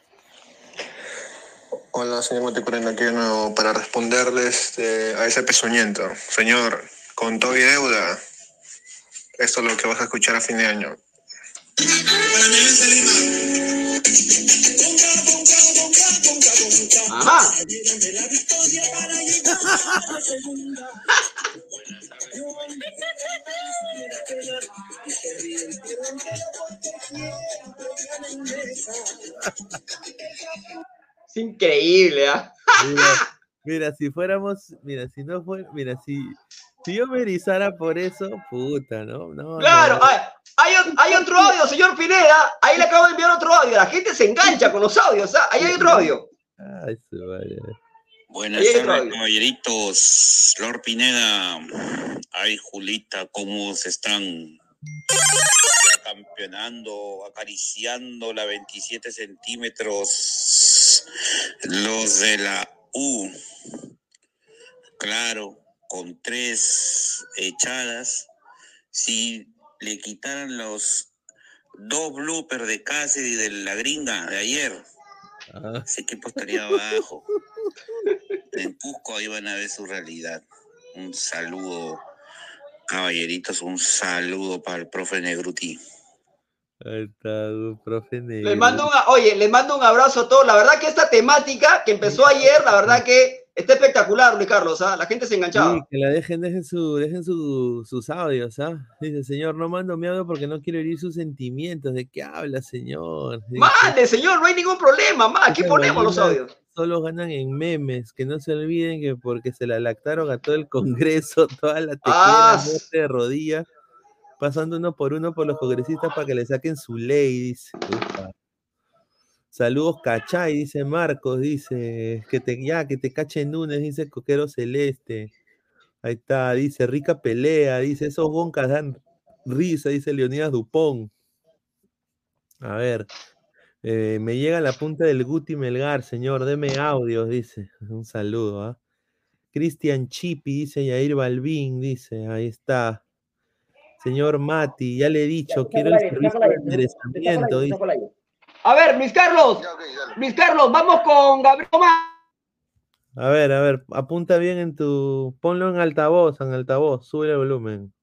I: Hola, señor Moticorena, aquí de nuevo para responderles eh, a ese pezuñento. Señor, con todo y deuda, esto es lo que vas a escuchar a fin de año.
B: Ajá. Es increíble, ¿ah?
C: Mira, mira, si fuéramos, mira, si no fuera, mira, si, si yo me erizara por eso, puta, ¿no? no
B: Claro,
C: no.
B: hay, hay hay otro audio, señor Pineda. Ahí le acabo de enviar otro audio. La gente se engancha con los audios, ¿ah? Ahí hay otro audio.
C: Ay, su madre.
K: Buenas tardes, caballeritos. Lord Pineda. Ay, Julita, cómo se están ya campeonando, acariciando la 27 centímetros los de la U. Claro, con tres echadas. Si le quitaran los dos bloopers de Cáceres y de la gringa de ayer,
C: Ah,
K: ese equipo estaría abajo. En Cusco ahí van a ver su realidad. Un saludo, caballeritos, un saludo para el profe Negruti.
C: ahí está, profe negro.
B: Les mando un, oye, les mando un abrazo a todos. La verdad que esta temática que empezó ayer, la verdad que está espectacular, Luis Carlos. ¿ah? La gente se enganchaba.
C: Sí, que la dejen, dejen, su, dejen su- sus audios, ¿ah? Dice, señor, no mando mi audio porque no quiero herir sus sentimientos. ¿De qué habla, señor? Dice,
B: Mande, señor, no hay ningún problema. Más, aquí
C: "Esas
B: ponemos los audios.
C: Solo ganan en memes, que no se olviden que porque se la lactaron a todo el Congreso, toda la tequila,
B: Ah,
C: de rodillas, pasando uno por uno por los congresistas para que le saquen su ley, dice. Ufa. Saludos, cachay, dice Marcos, dice, que te, ya, que te cache Núñez, dice Coquero Celeste. Ahí está, dice, rica pelea, dice, esos boncas dan risa, dice Leonidas Dupont. A ver, eh, me llega la punta del Guti Melgar, señor, deme audios, dice. Un saludo, ¿ah? Cristian Chipi, dice Yair Balvin, dice, ahí está. Señor Mati, ya le he dicho, quiero el servicio de enderezamiento, dice.
B: A ver, Luis Carlos. Luis Carlos, vamos con Gabriel Omar.
C: A ver, a ver, apunta bien en tu. Ponlo en altavoz, en altavoz, sube el volumen.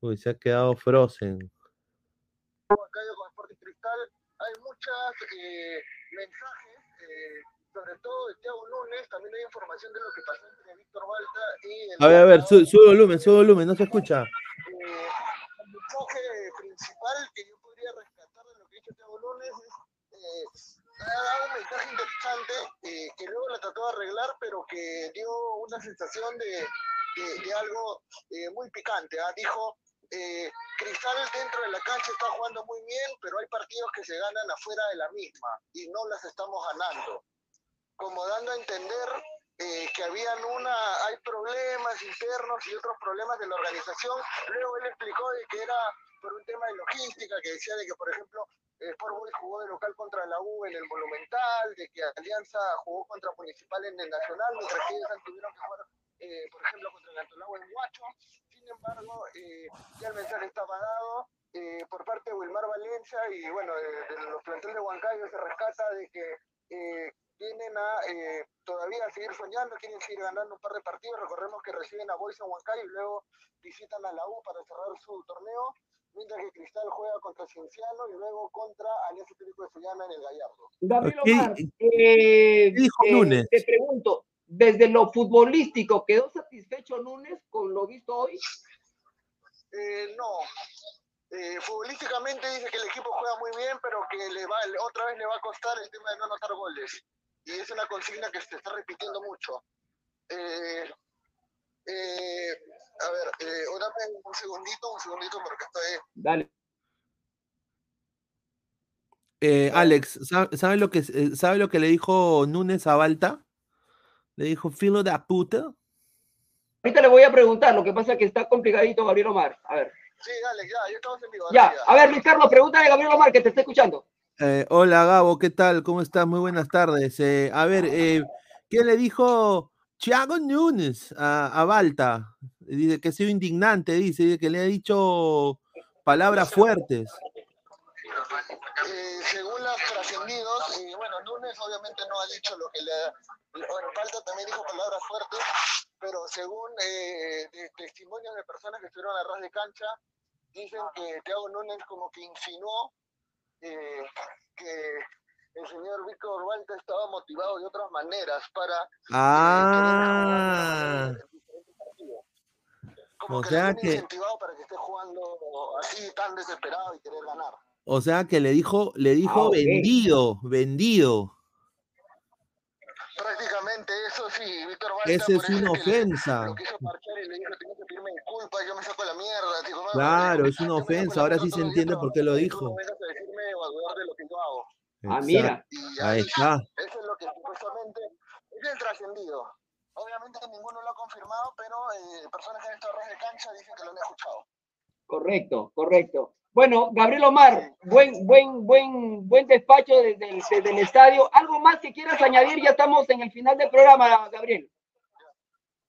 C: Uy, se ha quedado frozen.
D: hay muchos mensajes, eh, sobre todo de Thiago Núñez, también hay información de lo que pasó entre Víctor Balta y el
C: A ver, a ver, su- sube volumen, sube volumen, no se escucha.
D: Eh, el mensaje principal que yo podría rescatar de lo que ha dicho Thiago Núñez es eh, ha dado un mensaje interesante eh, que luego la trató de arreglar, pero que dio una sensación de, de- de algo eh, muy picante. ¿ah? Dijo, eh, Cristal dentro de la cancha está jugando muy bien, pero hay partidos que se ganan afuera de la misma y no las estamos ganando. Como dando a entender eh, que habían una, hay problemas internos y otros problemas de la organización. Luego él explicó de que era por un tema de logística, que decía de que, por ejemplo, eh, Sport Boys jugó de local contra la U en el Monumental, de que Alianza jugó contra Municipal en el Nacional, mientras que ellos tuvieron que jugar, eh, por ejemplo, contra el Antolagua en Huacho. Sin embargo, eh, ya el mensaje estaba dado eh, por parte de Wilmar Valencia y, bueno, de, los planteles de Huancayo se rescata de que eh, vienen a eh, todavía seguir soñando, quieren seguir ganando un par de partidos. Recordemos que reciben a Boys en Huancayo y luego visitan a la U para cerrar su torneo, mientras que Cristal juega contra Cienciano y luego contra Alianza Atlético de Sullana en el Gallardo.
B: Gabriel Omar, eh,
C: ¿qué dijo
B: eh,
C: Núñez?
B: te pregunto, desde lo futbolístico, ¿quedó satisfecho Núñez con lo visto hoy?
D: Eh, no. Eh, futbolísticamente dice que el equipo juega muy bien, pero que le va, otra vez le va a costar el tema de no anotar goles. Y es una consigna que se está repitiendo mucho. Eh, eh, a ver, eh, dame un segundito, un segundito, porque estoy...
B: Dale.
C: Eh, Alex, ¿sa- ¿sabe lo, que, eh, ¿sabe lo que le dijo Núñez a Balta? Le dijo, filo de puta.
B: Ahorita le voy a preguntar, lo que pasa es que está complicadito Gabriel Omar. A ver.
D: Sí, dale, ya, ya estamos en vivo.
B: Ya,
D: dale,
B: a ver, Luis Carlos, pregúntale a Gabriel Omar que te está escuchando.
C: Eh, hola Gabo, ¿qué tal? ¿Cómo estás? Muy buenas tardes. Eh, a ver, eh, ¿qué le dijo Thiago Núñez a, a Balta? Dice que ha sido indignante, dice, que le ha dicho palabras fuertes.
D: Eh, según los trascendidos, y bueno, Núñez obviamente no ha dicho lo que le... Bueno, Falta también dijo palabras fuertes, pero según eh, testimonios de personas que estuvieron a ras de cancha, dicen que Thiago Núñez como que insinuó eh, que el señor Víctor Balta estaba motivado de otras maneras para
C: Ah, O sea que,
D: incentivado para que esté jugando así tan desesperado y querer ganar.
C: o sea que le dijo, le dijo
B: Ah, ok.
C: vendido, vendido.
D: Prácticamente eso sí, Víctor Balta
C: Esa es una
D: que
C: ofensa.
D: Lo quiso parchar y le dijo, tienes que pedirme disculpas, yo me saco la mierda. Digo, "Mano,
C: Claro, es una ofensa. Ahora sí se entiende por qué lo dijo.
D: no vengas a decirme o a dudar de lo que yo hago.
B: Ah, mira.
C: Ahí está.
D: Eso es lo que supuestamente es el trascendido. Obviamente ninguno lo ha confirmado, pero eh, personas que han estado de cancha dicen que lo han escuchado.
B: Correcto, correcto. Bueno, Gabriel Omar, buen, buen, buen, buen despacho desde el, desde el estadio. ¿Algo más que quieras añadir? Ya estamos en el final del programa, Gabriel.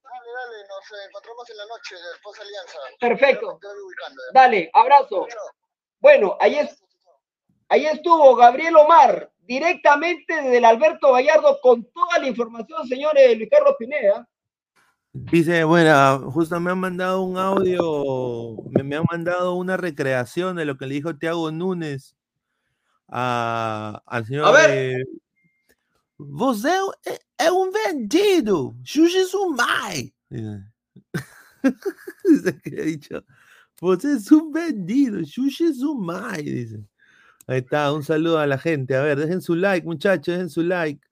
D: Dale, dale, nos encontramos en la noche después de Alianza.
B: Perfecto.
D: Ya.
B: Dale, abrazo. Bueno, ahí, es, ahí estuvo Gabriel Omar, directamente desde el Alberto Gallardo, con toda la información, señores Luis Carlos Pineda.
C: Dice, bueno, justo me han mandado un audio, me, me han mandado una recreación de lo que le dijo Tiago Núñez a, al señor.
B: A ver.
C: eh, Você é, um vendido, Sumai. Dice que ha dicho, você es un vendido, Sumai. Dice. Ahí está, un saludo a la gente. A ver, dejen su like, muchachos, dejen su like.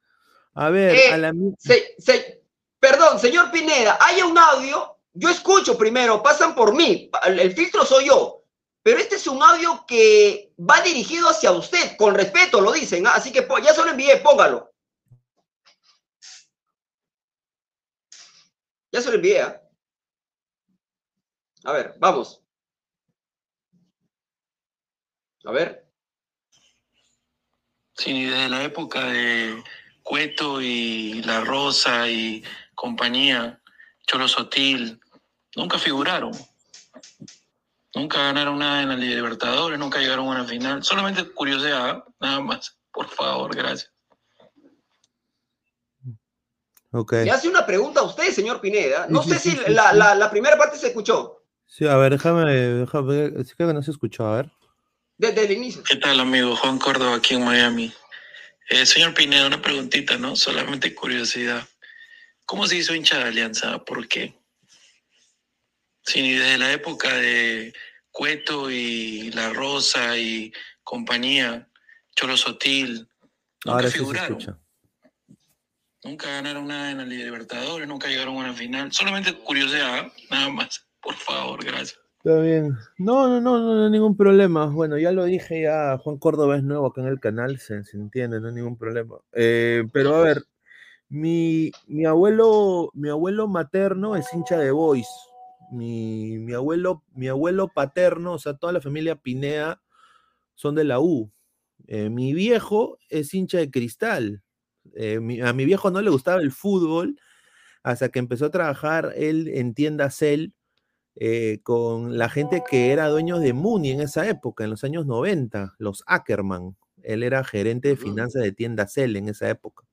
C: A ver,
B: Eh,
C: a la mi-
B: se- se- perdón, señor Pineda, hay un audio, yo escucho primero, pasan por mí, el, el filtro soy yo, pero este es un audio que va dirigido hacia usted, con respeto lo dicen, ¿ah? así que ya se lo envié, póngalo. Ya se lo envié. ¿ah? A ver, vamos. A ver.
L: Sí, desde la época de Cueto y La Rosa y compañía, Cholo Sotil, nunca figuraron. Nunca ganaron nada en la Libertadores, nunca llegaron a una final. Solamente curiosidad, nada más. Por favor, gracias.
C: Ok.
B: Le hace una pregunta a usted, señor Pineda. No
C: Sí,
B: sé
C: sí,
B: si
C: sí,
B: la,
C: sí.
B: la- la primera parte se escuchó
C: Sí, a ver, déjame, déjame ver, sí, creo que no se escuchó, a ver.
B: Desde el inicio.
L: ¿Qué tal, amigo? Juan Córdoba aquí en Miami. Eh, señor Pineda, una preguntita, ¿no? Solamente curiosidad. ¿Cómo se hizo hincha de Alianza? ¿Por qué? Sí, desde la época de Cueto y La Rosa y compañía, Cholo Sotil, nunca
C: sí
L: figuraron. Nunca ganaron nada en la Libertadores, nunca llegaron a una final. Solamente curiosidad, nada más. Por favor, gracias.
C: Está bien. No, no, no, no, hay ningún problema. Bueno, ya lo dije, ya Juan Córdoba es nuevo acá en el canal, se, entiende, no hay ningún problema. Eh, pero a ver, mi, mi abuelo, mi abuelo materno es hincha de Boys. Mi, mi abuelo, mi abuelo paterno, o sea, toda la familia Pinea son de la U. Eh, mi viejo es hincha de cristal. Eh, a mi viejo no le gustaba el fútbol hasta que empezó a trabajar él en tienda Cell eh, con la gente que era dueño de Muni en esa época, en los años 90, los Ackerman. Él era gerente de finanzas de tienda Cell en esa época.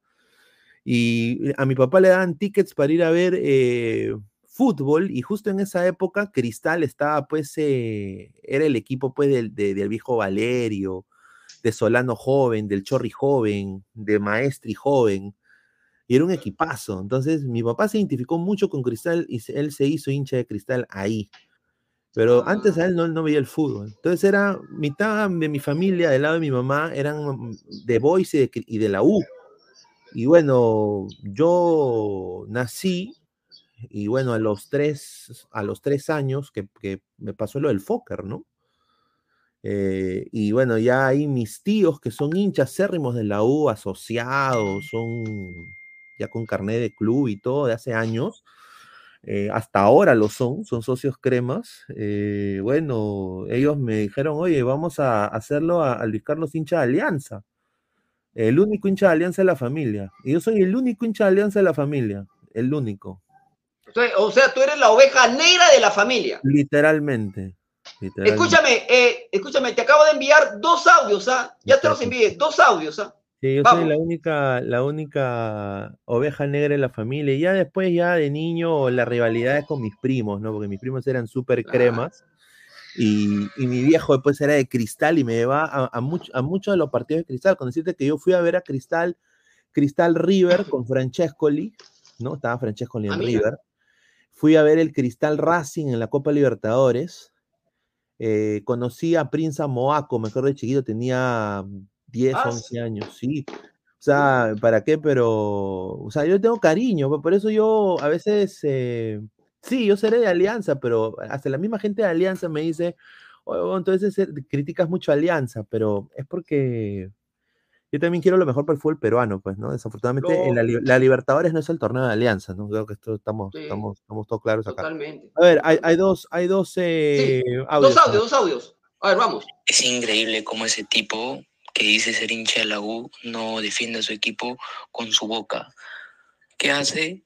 C: Y a mi papá le daban tickets para ir a ver eh, fútbol y justo en esa época Cristal estaba pues, eh, era el equipo pues del, de- del viejo Valerio, de Solano joven, del Chorri joven, de Maestri joven. Y era un equipazo. Entonces, mi papá se identificó mucho con Cristal y él se hizo hincha de Cristal ahí. Pero antes a él no, no veía el fútbol. Entonces era mitad de mi familia, del lado de mi mamá, eran mm, de Boys y de, Cri- y de la U. Y bueno, yo nací y bueno, a los tres, a los tres años que, que me pasó lo del Fokker, ¿no? Eh, y bueno, ya hay mis tíos que son hinchas cérrimos de la U, asociados, son ya con carnet de club y todo de hace años. eh, hasta ahora lo son, son socios cremas. eh, bueno, ellos me dijeron, oye, vamos a hacerlo a, a Luis Carlos hincha de Alianza. El único hincha de Alianza de la familia. Y yo soy el único hincha de Alianza de la familia. El único.
B: Entonces, o sea, tú eres la oveja negra de la familia.
C: Literalmente. literalmente.
B: Escúchame, eh, escúchame, te acabo de enviar dos audios, ¿ah? Ya te los envié, dos audios, ¿ah?
C: Sí, yo
B: Vamos.
C: soy la única, la única oveja negra de la familia. Y ya después, ya de niño, la rivalidad es con mis primos, ¿no? Porque mis primos eran súper cremas. Y, y mi viejo después era de cristal y me llevaba a, a, much- a muchos de los partidos de cristal. Cuando decirte que yo fui a ver a Cristal, Cristal River con Francescoli, ¿no? Estaba Francescoli en
B: Ah.
C: River. fui a ver el Cristal Racing en la Copa Libertadores. Eh, conocí a Prince Moaco, mejor de chiquito, tenía 10,
B: Ah,
C: 11 años, sí. O sea, ¿para qué? Pero, o sea, yo tengo cariño, pues, por eso yo a veces, eh, sí, yo seré de Alianza, pero hasta la misma gente de Alianza me dice, "Oye, huevón, entonces eh, criticas mucho a Alianza, pero es porque yo también quiero lo mejor para el fútbol peruano, pues, ¿no? Desafortunadamente, en la, li- la Libertadores no es el torneo de Alianza, ¿no? Creo que esto estamos,
B: Sí.
C: estamos, estamos todos claros acá.
B: Totalmente.
C: A ver, hay, hay dos, hay dos eh, audios.
B: Dos audios, dos audios. A ver, vamos.
G: Es increíble cómo ese tipo que dice ser hincha de la U no defiende a su equipo con su boca. ¿Qué hace?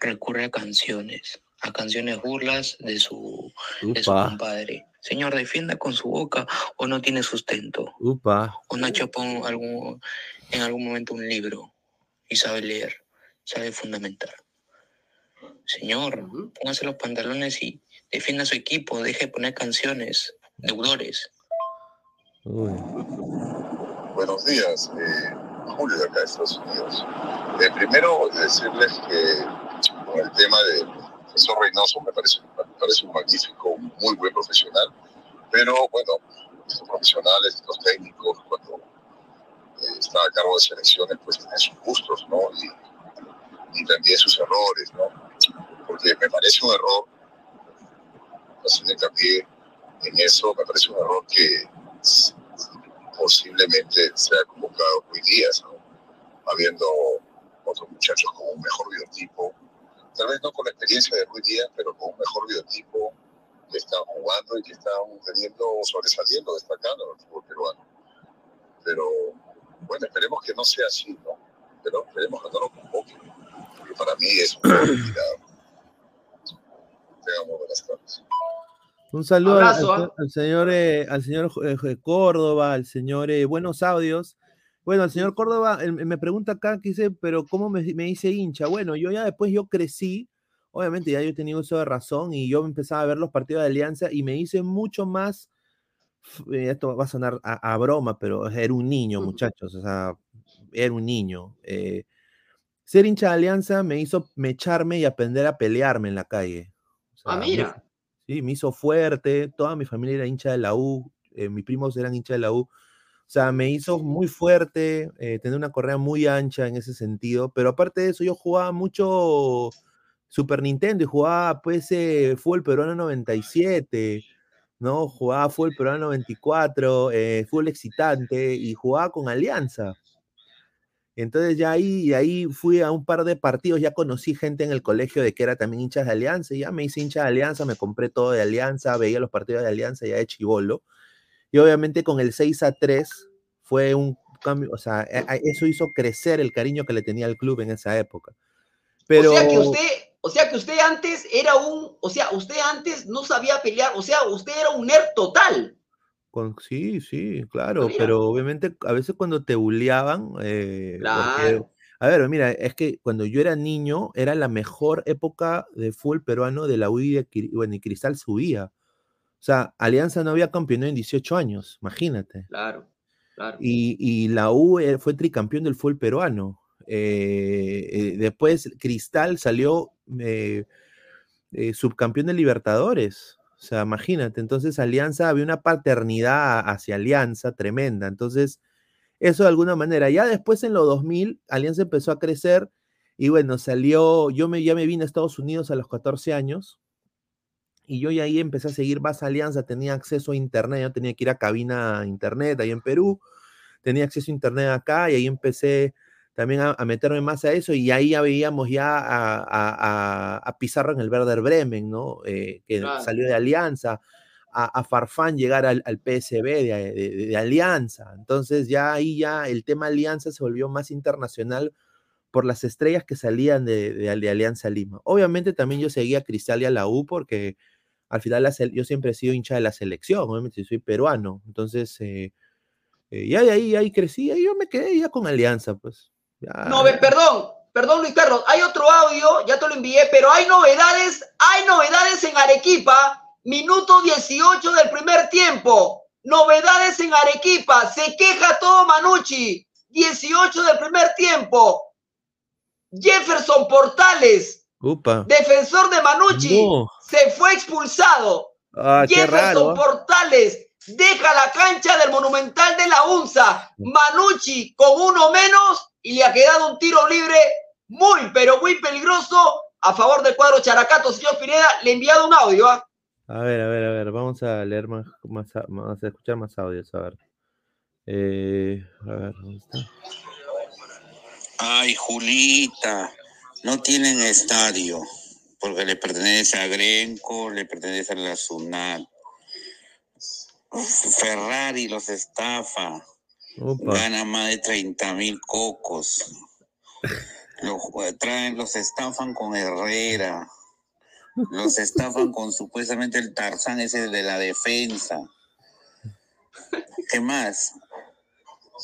G: Recurre a canciones, a canciones burlas de su, de su compadre. Señor, defienda con su boca o no tiene sustento.
C: Upa.
G: O no chapó algún, en algún momento un libro y sabe leer, sabe fundamentar. Señor, póngase los pantalones y defienda a su equipo, deje de poner canciones, deudores.
M: Buenos días, eh, Julio de acá de Estados Unidos. Eh, primero, decirles que con el tema de profesor Reynoso me parece, un magnífico, muy buen profesional, pero bueno, estos profesionales, estos técnicos, cuando eh, están a cargo de selecciones, pues tienen sus gustos, ¿no? Y, y también sus errores, ¿no? Porque me parece un error, haciendo hincapié en eso, me parece un error que posiblemente sea convocado hoy día, ¿no? habiendo otros muchachos con un mejor biotipo, tal vez no con la experiencia de hoy día, pero con un mejor biotipo que están jugando y que están teniendo, sobresaliendo, destacando en el fútbol peruano. Pero bueno, esperemos que no sea así, ¿no? Pero esperemos que no lo convoquen, porque para mí es una oportunidad. Tengamos buenas tardes.
C: Un saludo al-
B: Abrazo,
C: al,
B: ¿ah?
C: al señor, eh, al señor eh, Córdoba, al señor eh, Buenos Audios. Bueno, el señor Córdoba me pregunta acá, que dice, pero ¿cómo me, me dice hincha? Bueno, yo ya después yo crecí, obviamente ya yo tenía uso de razón y yo empezaba a ver los partidos de Alianza y me hice mucho más, eh, esto va a sonar a, a broma, pero era un niño, muchachos, o sea, era un niño. eh, ser hincha de Alianza me hizo mecharme y aprender a pelearme en la calle. O
B: Ah,
C: sea,
B: mira.
C: Sí, me hizo fuerte, toda mi familia era hincha de la U, eh, mis primos eran hincha de la U. O sea, me hizo muy fuerte, eh, tener una correa muy ancha en ese sentido, pero aparte de eso yo jugaba mucho Super Nintendo y jugaba pues eh, fútbol peruano 97, ¿no? Jugaba fútbol peruano 94, eh, fútbol excitante y jugaba con Alianza. Entonces ya ahí, y ahí fui a un par de partidos, ya conocí gente en el colegio de que era también hinchas de Alianza, y ya me hice hincha de Alianza, me compré todo de Alianza, veía los partidos de Alianza ya de chivolo. Y obviamente con el 6 a 3 fue un cambio, o sea, eso hizo crecer el cariño que le tenía al club en esa época. Pero
B: O sea que usted, o sea que usted antes era un, o sea, usted antes no sabía pelear, o sea, usted era un nerd total.
C: Con- sí, sí, claro, pero obviamente a veces cuando te bulleaban, eh, porque-
B: Claro.
C: a ver, mira, es que cuando yo era niño era la mejor época de fútbol peruano de la UI y de bueno, y Cristal subía. O sea, Alianza no había campeonado en 18 años, imagínate.
B: Claro, claro.
C: Y, y la U eh, fue tricampeón del fútbol peruano. Eh, eh, después Cristal salió subcampeón de Libertadores. O sea, imagínate, entonces Alianza había una paternidad hacia Alianza tremenda. Entonces, eso de alguna manera. Ya después en los 2000, Alianza empezó a crecer y bueno, salió, yo me, ya me vine a Estados Unidos a los 14 años y yo ya ahí empecé a seguir más Alianza, tenía acceso a internet, yo tenía que ir a cabina a internet ahí en Perú, tenía acceso a internet acá y ahí empecé también a, a meterme más a eso y ahí ya veíamos ya a, a- a- a Pizarro en el Werder Bremen, ¿no? Eh, que
B: Claro.
C: salió de Alianza, a, Farfán llegar al, al PSB de, de- de Alianza. Entonces ya ahí ya el tema Alianza se volvió más internacional por las estrellas que salían de, Alianza Lima. Obviamente también yo seguía a Cristal y a la U porque al final la yo siempre he sido hincha de la selección, obviamente soy peruano. Entonces eh, eh, ya de ahí, ahí crecí y yo me quedé ya con Alianza, pues. Ya,
B: No, ve, perdón, perdón Luis Carlos, hay otro audio, ya te lo envié, pero hay novedades, hay novedades en Arequipa, minuto 18 del primer tiempo, novedades en Arequipa, se queja todo Manucci, 18 del primer tiempo, Jefferson Portales
C: Upa.
B: defensor de Manucci,
C: No.
B: se fue expulsado.
C: Ah,
B: Jefferson.
C: ¿ah?
B: Portales deja la cancha del Monumental de la UNSA. Manucci con uno menos y le ha quedado un tiro libre muy, pero muy peligroso a favor del cuadro Characato. Señor Pineda, le he enviado un audio. ¿ah?
C: A ver, a ver, a ver, vamos a leer más, a escuchar más audios, a ver. Eh, a ver, ¿dónde está?
K: Ay, Julita, no tienen estadio, porque le pertenece a Grenco, le pertenece a la SUNAT. Ferrari los estafa, Gana más de 30 mil cocos. Los, traen, los estafan con Herrera, los estafan con supuestamente el Tarzán ese de la defensa. ¿Qué más?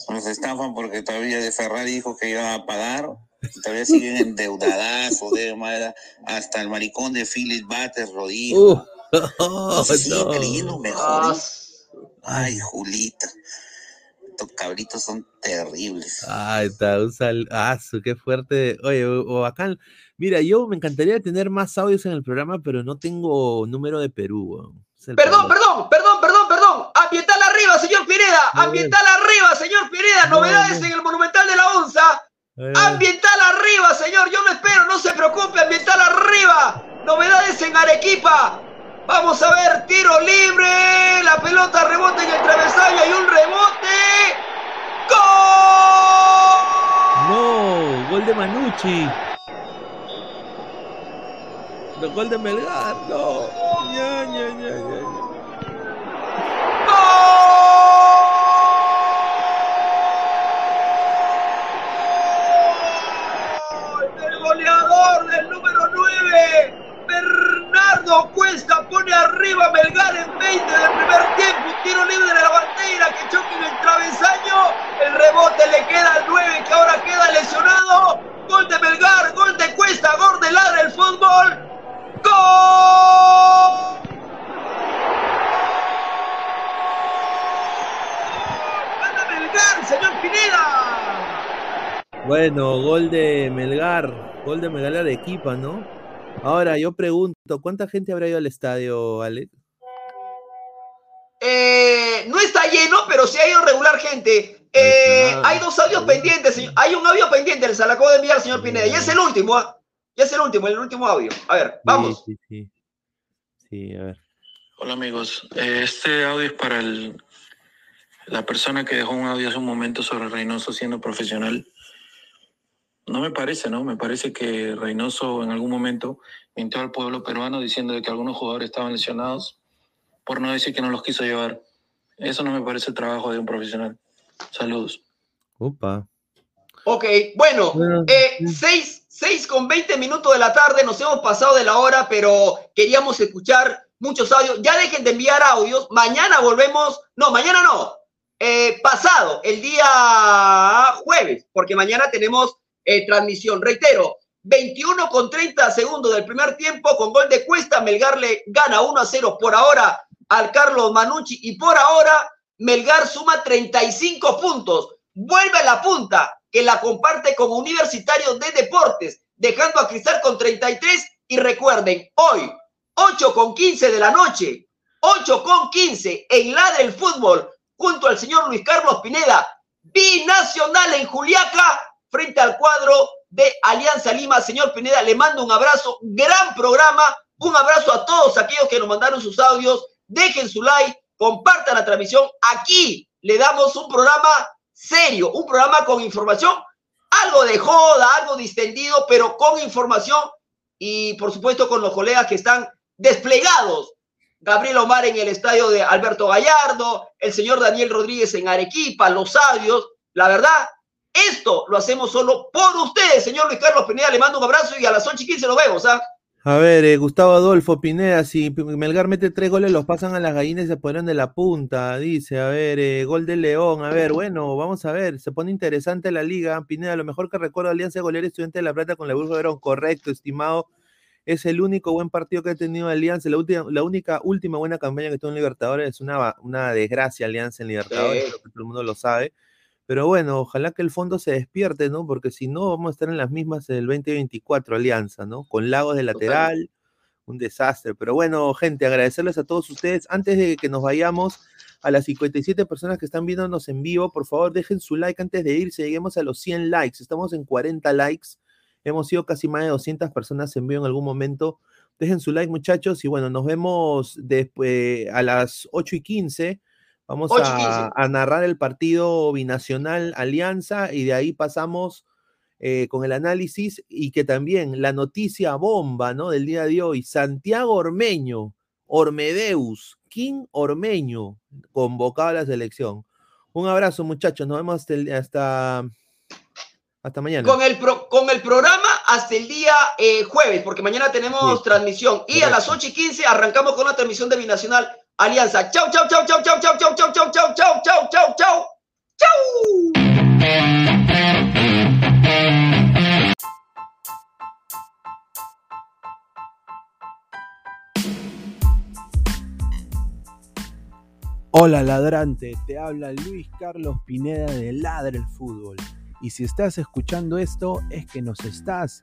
K: Los estafan porque todavía de Ferrari dijo que iban a pagar. y Todavía siguen endeudadas de madre, hasta el maricón de Philip Butters lo dijo.
C: Uh,
K: siguen
C: no.
K: creyendo mejores. Ay, Julita. Estos cabritos son terribles.
C: Ahí está, un sal... Ah, su, qué fuerte. Oye, o- o bacán. Mira, yo me encantaría tener más audios en el programa, pero no tengo número de Perú.
B: Perdón, perdón, perdón, perdón, perdón. Ambiental arriba, señor Pineda. Ambiental arriba, señor Pineda. Novedades en el Monumental de la UNSA.
C: Eh,
B: Ambiental arriba, señor. Yo lo espero, no se preocupe. Ambiental arriba. Novedades en Arequipa. Vamos a ver, tiro libre. La pelota rebota en el travesaño. Hay un rebote. ¡Gol!
C: No, gol de Manucci. No, gol de Melgar, no. Ya, ya, ya, ya, ya.
B: El goleador del número 9, Cuesta, pone arriba Melgar en 20 del primer tiempo. Tiro libre de la bandera que choca en el travesaño. El rebote le queda al 9 que ahora queda lesionado. Gol de Melgar, gol de Cuesta, gol de Ladra el fútbol. ¡Gol! ¡Gana Melgar, señor Pineda!
C: Bueno, gol de Melgar, gol de Melgar de Arequipa, ¿no? Ahora yo pregunto, ¿cuánta gente habrá ido al estadio, Alex?
B: Eh, no está lleno, pero sí ha ido regular gente. Eh, hay dos audios pendientes, señor. Hay un audio pendiente, se lo acabo de enviar, señor Pineda. Y es el último, ¿ah? Ya es el último, el último audio. A ver, vamos.
C: Sí, sí, sí. Sí, a ver.
L: Hola amigos, Eh, este audio es para el- la persona que dejó un audio hace un momento sobre Reynoso siendo profesional. No me parece, ¿no? Me parece que Reynoso en algún momento mintió al pueblo peruano diciendo de que algunos jugadores estaban lesionados, por no decir que no los quiso llevar. Eso no me parece el trabajo de un profesional. Saludos.
C: Opa.
B: Ok, bueno, eh, 6, 6 con 20 minutos de la tarde, nos hemos pasado de la hora, pero queríamos escuchar muchos audios. Ya dejen de enviar audios, mañana volvemos, no, mañana no, eh, pasado, el día jueves, porque mañana tenemos eh, transmisión. Reitero, 21 con 30 segundos del primer tiempo, con gol de Cuesta, Melgar le gana 1 a 0 por ahora al Carlos Manucci y por ahora Melgar suma 35 puntos, vuelve a la punta, que la comparte con Universitario de Deportes, dejando a Cristal con 33 y recuerden, hoy 8 con 15 de la noche, 8 con 15 en la del fútbol, junto al señor Luis Carlos Pineda, binacional en Juliaca, frente al cuadro de Alianza Lima. Señor Pineda, le mando un abrazo, gran programa, un abrazo a todos aquellos que nos mandaron sus audios, dejen su like, compartan la transmisión. Aquí le damos un programa serio, un programa con información, algo de joda, algo distendido, pero con información y por supuesto con los colegas que están desplegados. Gabriel Omar en el estadio de Alberto Gallardo, el señor Daniel Rodríguez en Arequipa, los audios. La verdad, esto lo hacemos solo por ustedes, señor Luis Carlos Pineda. Le mando un abrazo y a las 8 y 15 nos vemos. ¿ah?
C: A ver, eh, Gustavo Adolfo Pineda, si Melgar mete tres goles, los pasan a las gallinas y se ponen de la punta, dice, a ver, eh, gol de León, a ver, bueno, vamos a ver, se pone interesante la liga, Pineda, lo mejor que recuerdo Alianza Golera Estudiante de La Plata con la Burgo Verón, correcto, estimado, es el único buen partido que ha tenido Alianza, la, última, la única última buena campaña que tuvo en Libertadores, es una, una desgracia Alianza en Libertadores,
B: Sí.
C: creo que todo el mundo lo sabe, Pero bueno, ojalá que el fondo se despierte, ¿no? Porque si no, vamos a estar en las mismas del 2024 Alianza, ¿no? Con Lagos de lateral, un desastre. Pero bueno, gente, agradecerles a todos ustedes. Antes de que nos vayamos, a las 57 personas que están viéndonos en vivo, por favor dejen su like antes de irse. Lleguemos a los 100 likes. Estamos en 40 likes. Hemos sido casi más de 200 personas en vivo en algún momento. Dejen su like, muchachos. Y bueno, nos vemos después a las 8 y 15 Vamos a, a, narrar el partido binacional Alianza y de ahí pasamos eh, con el análisis y que también la noticia bomba ¿no? del día de hoy, Santiago Ormeño, Ormedeus, King Ormeño, convocado a la selección. Un abrazo muchachos, nos vemos hasta, el, hasta, hasta mañana.
B: Con el, pro, con el programa hasta el día eh, jueves, porque mañana tenemos sí. transmisión y a las 8 y 15 arrancamos con la transmisión de Binacional Alianza. Chau, chau, chau, chau, chau, chau, chau, chau, chau, chau, chau, chau, chau, chau. Chau.
N: Hola ladrante, te habla Luis Carlos Pineda de Ladre el Fútbol. Y si estás escuchando esto es que nos estás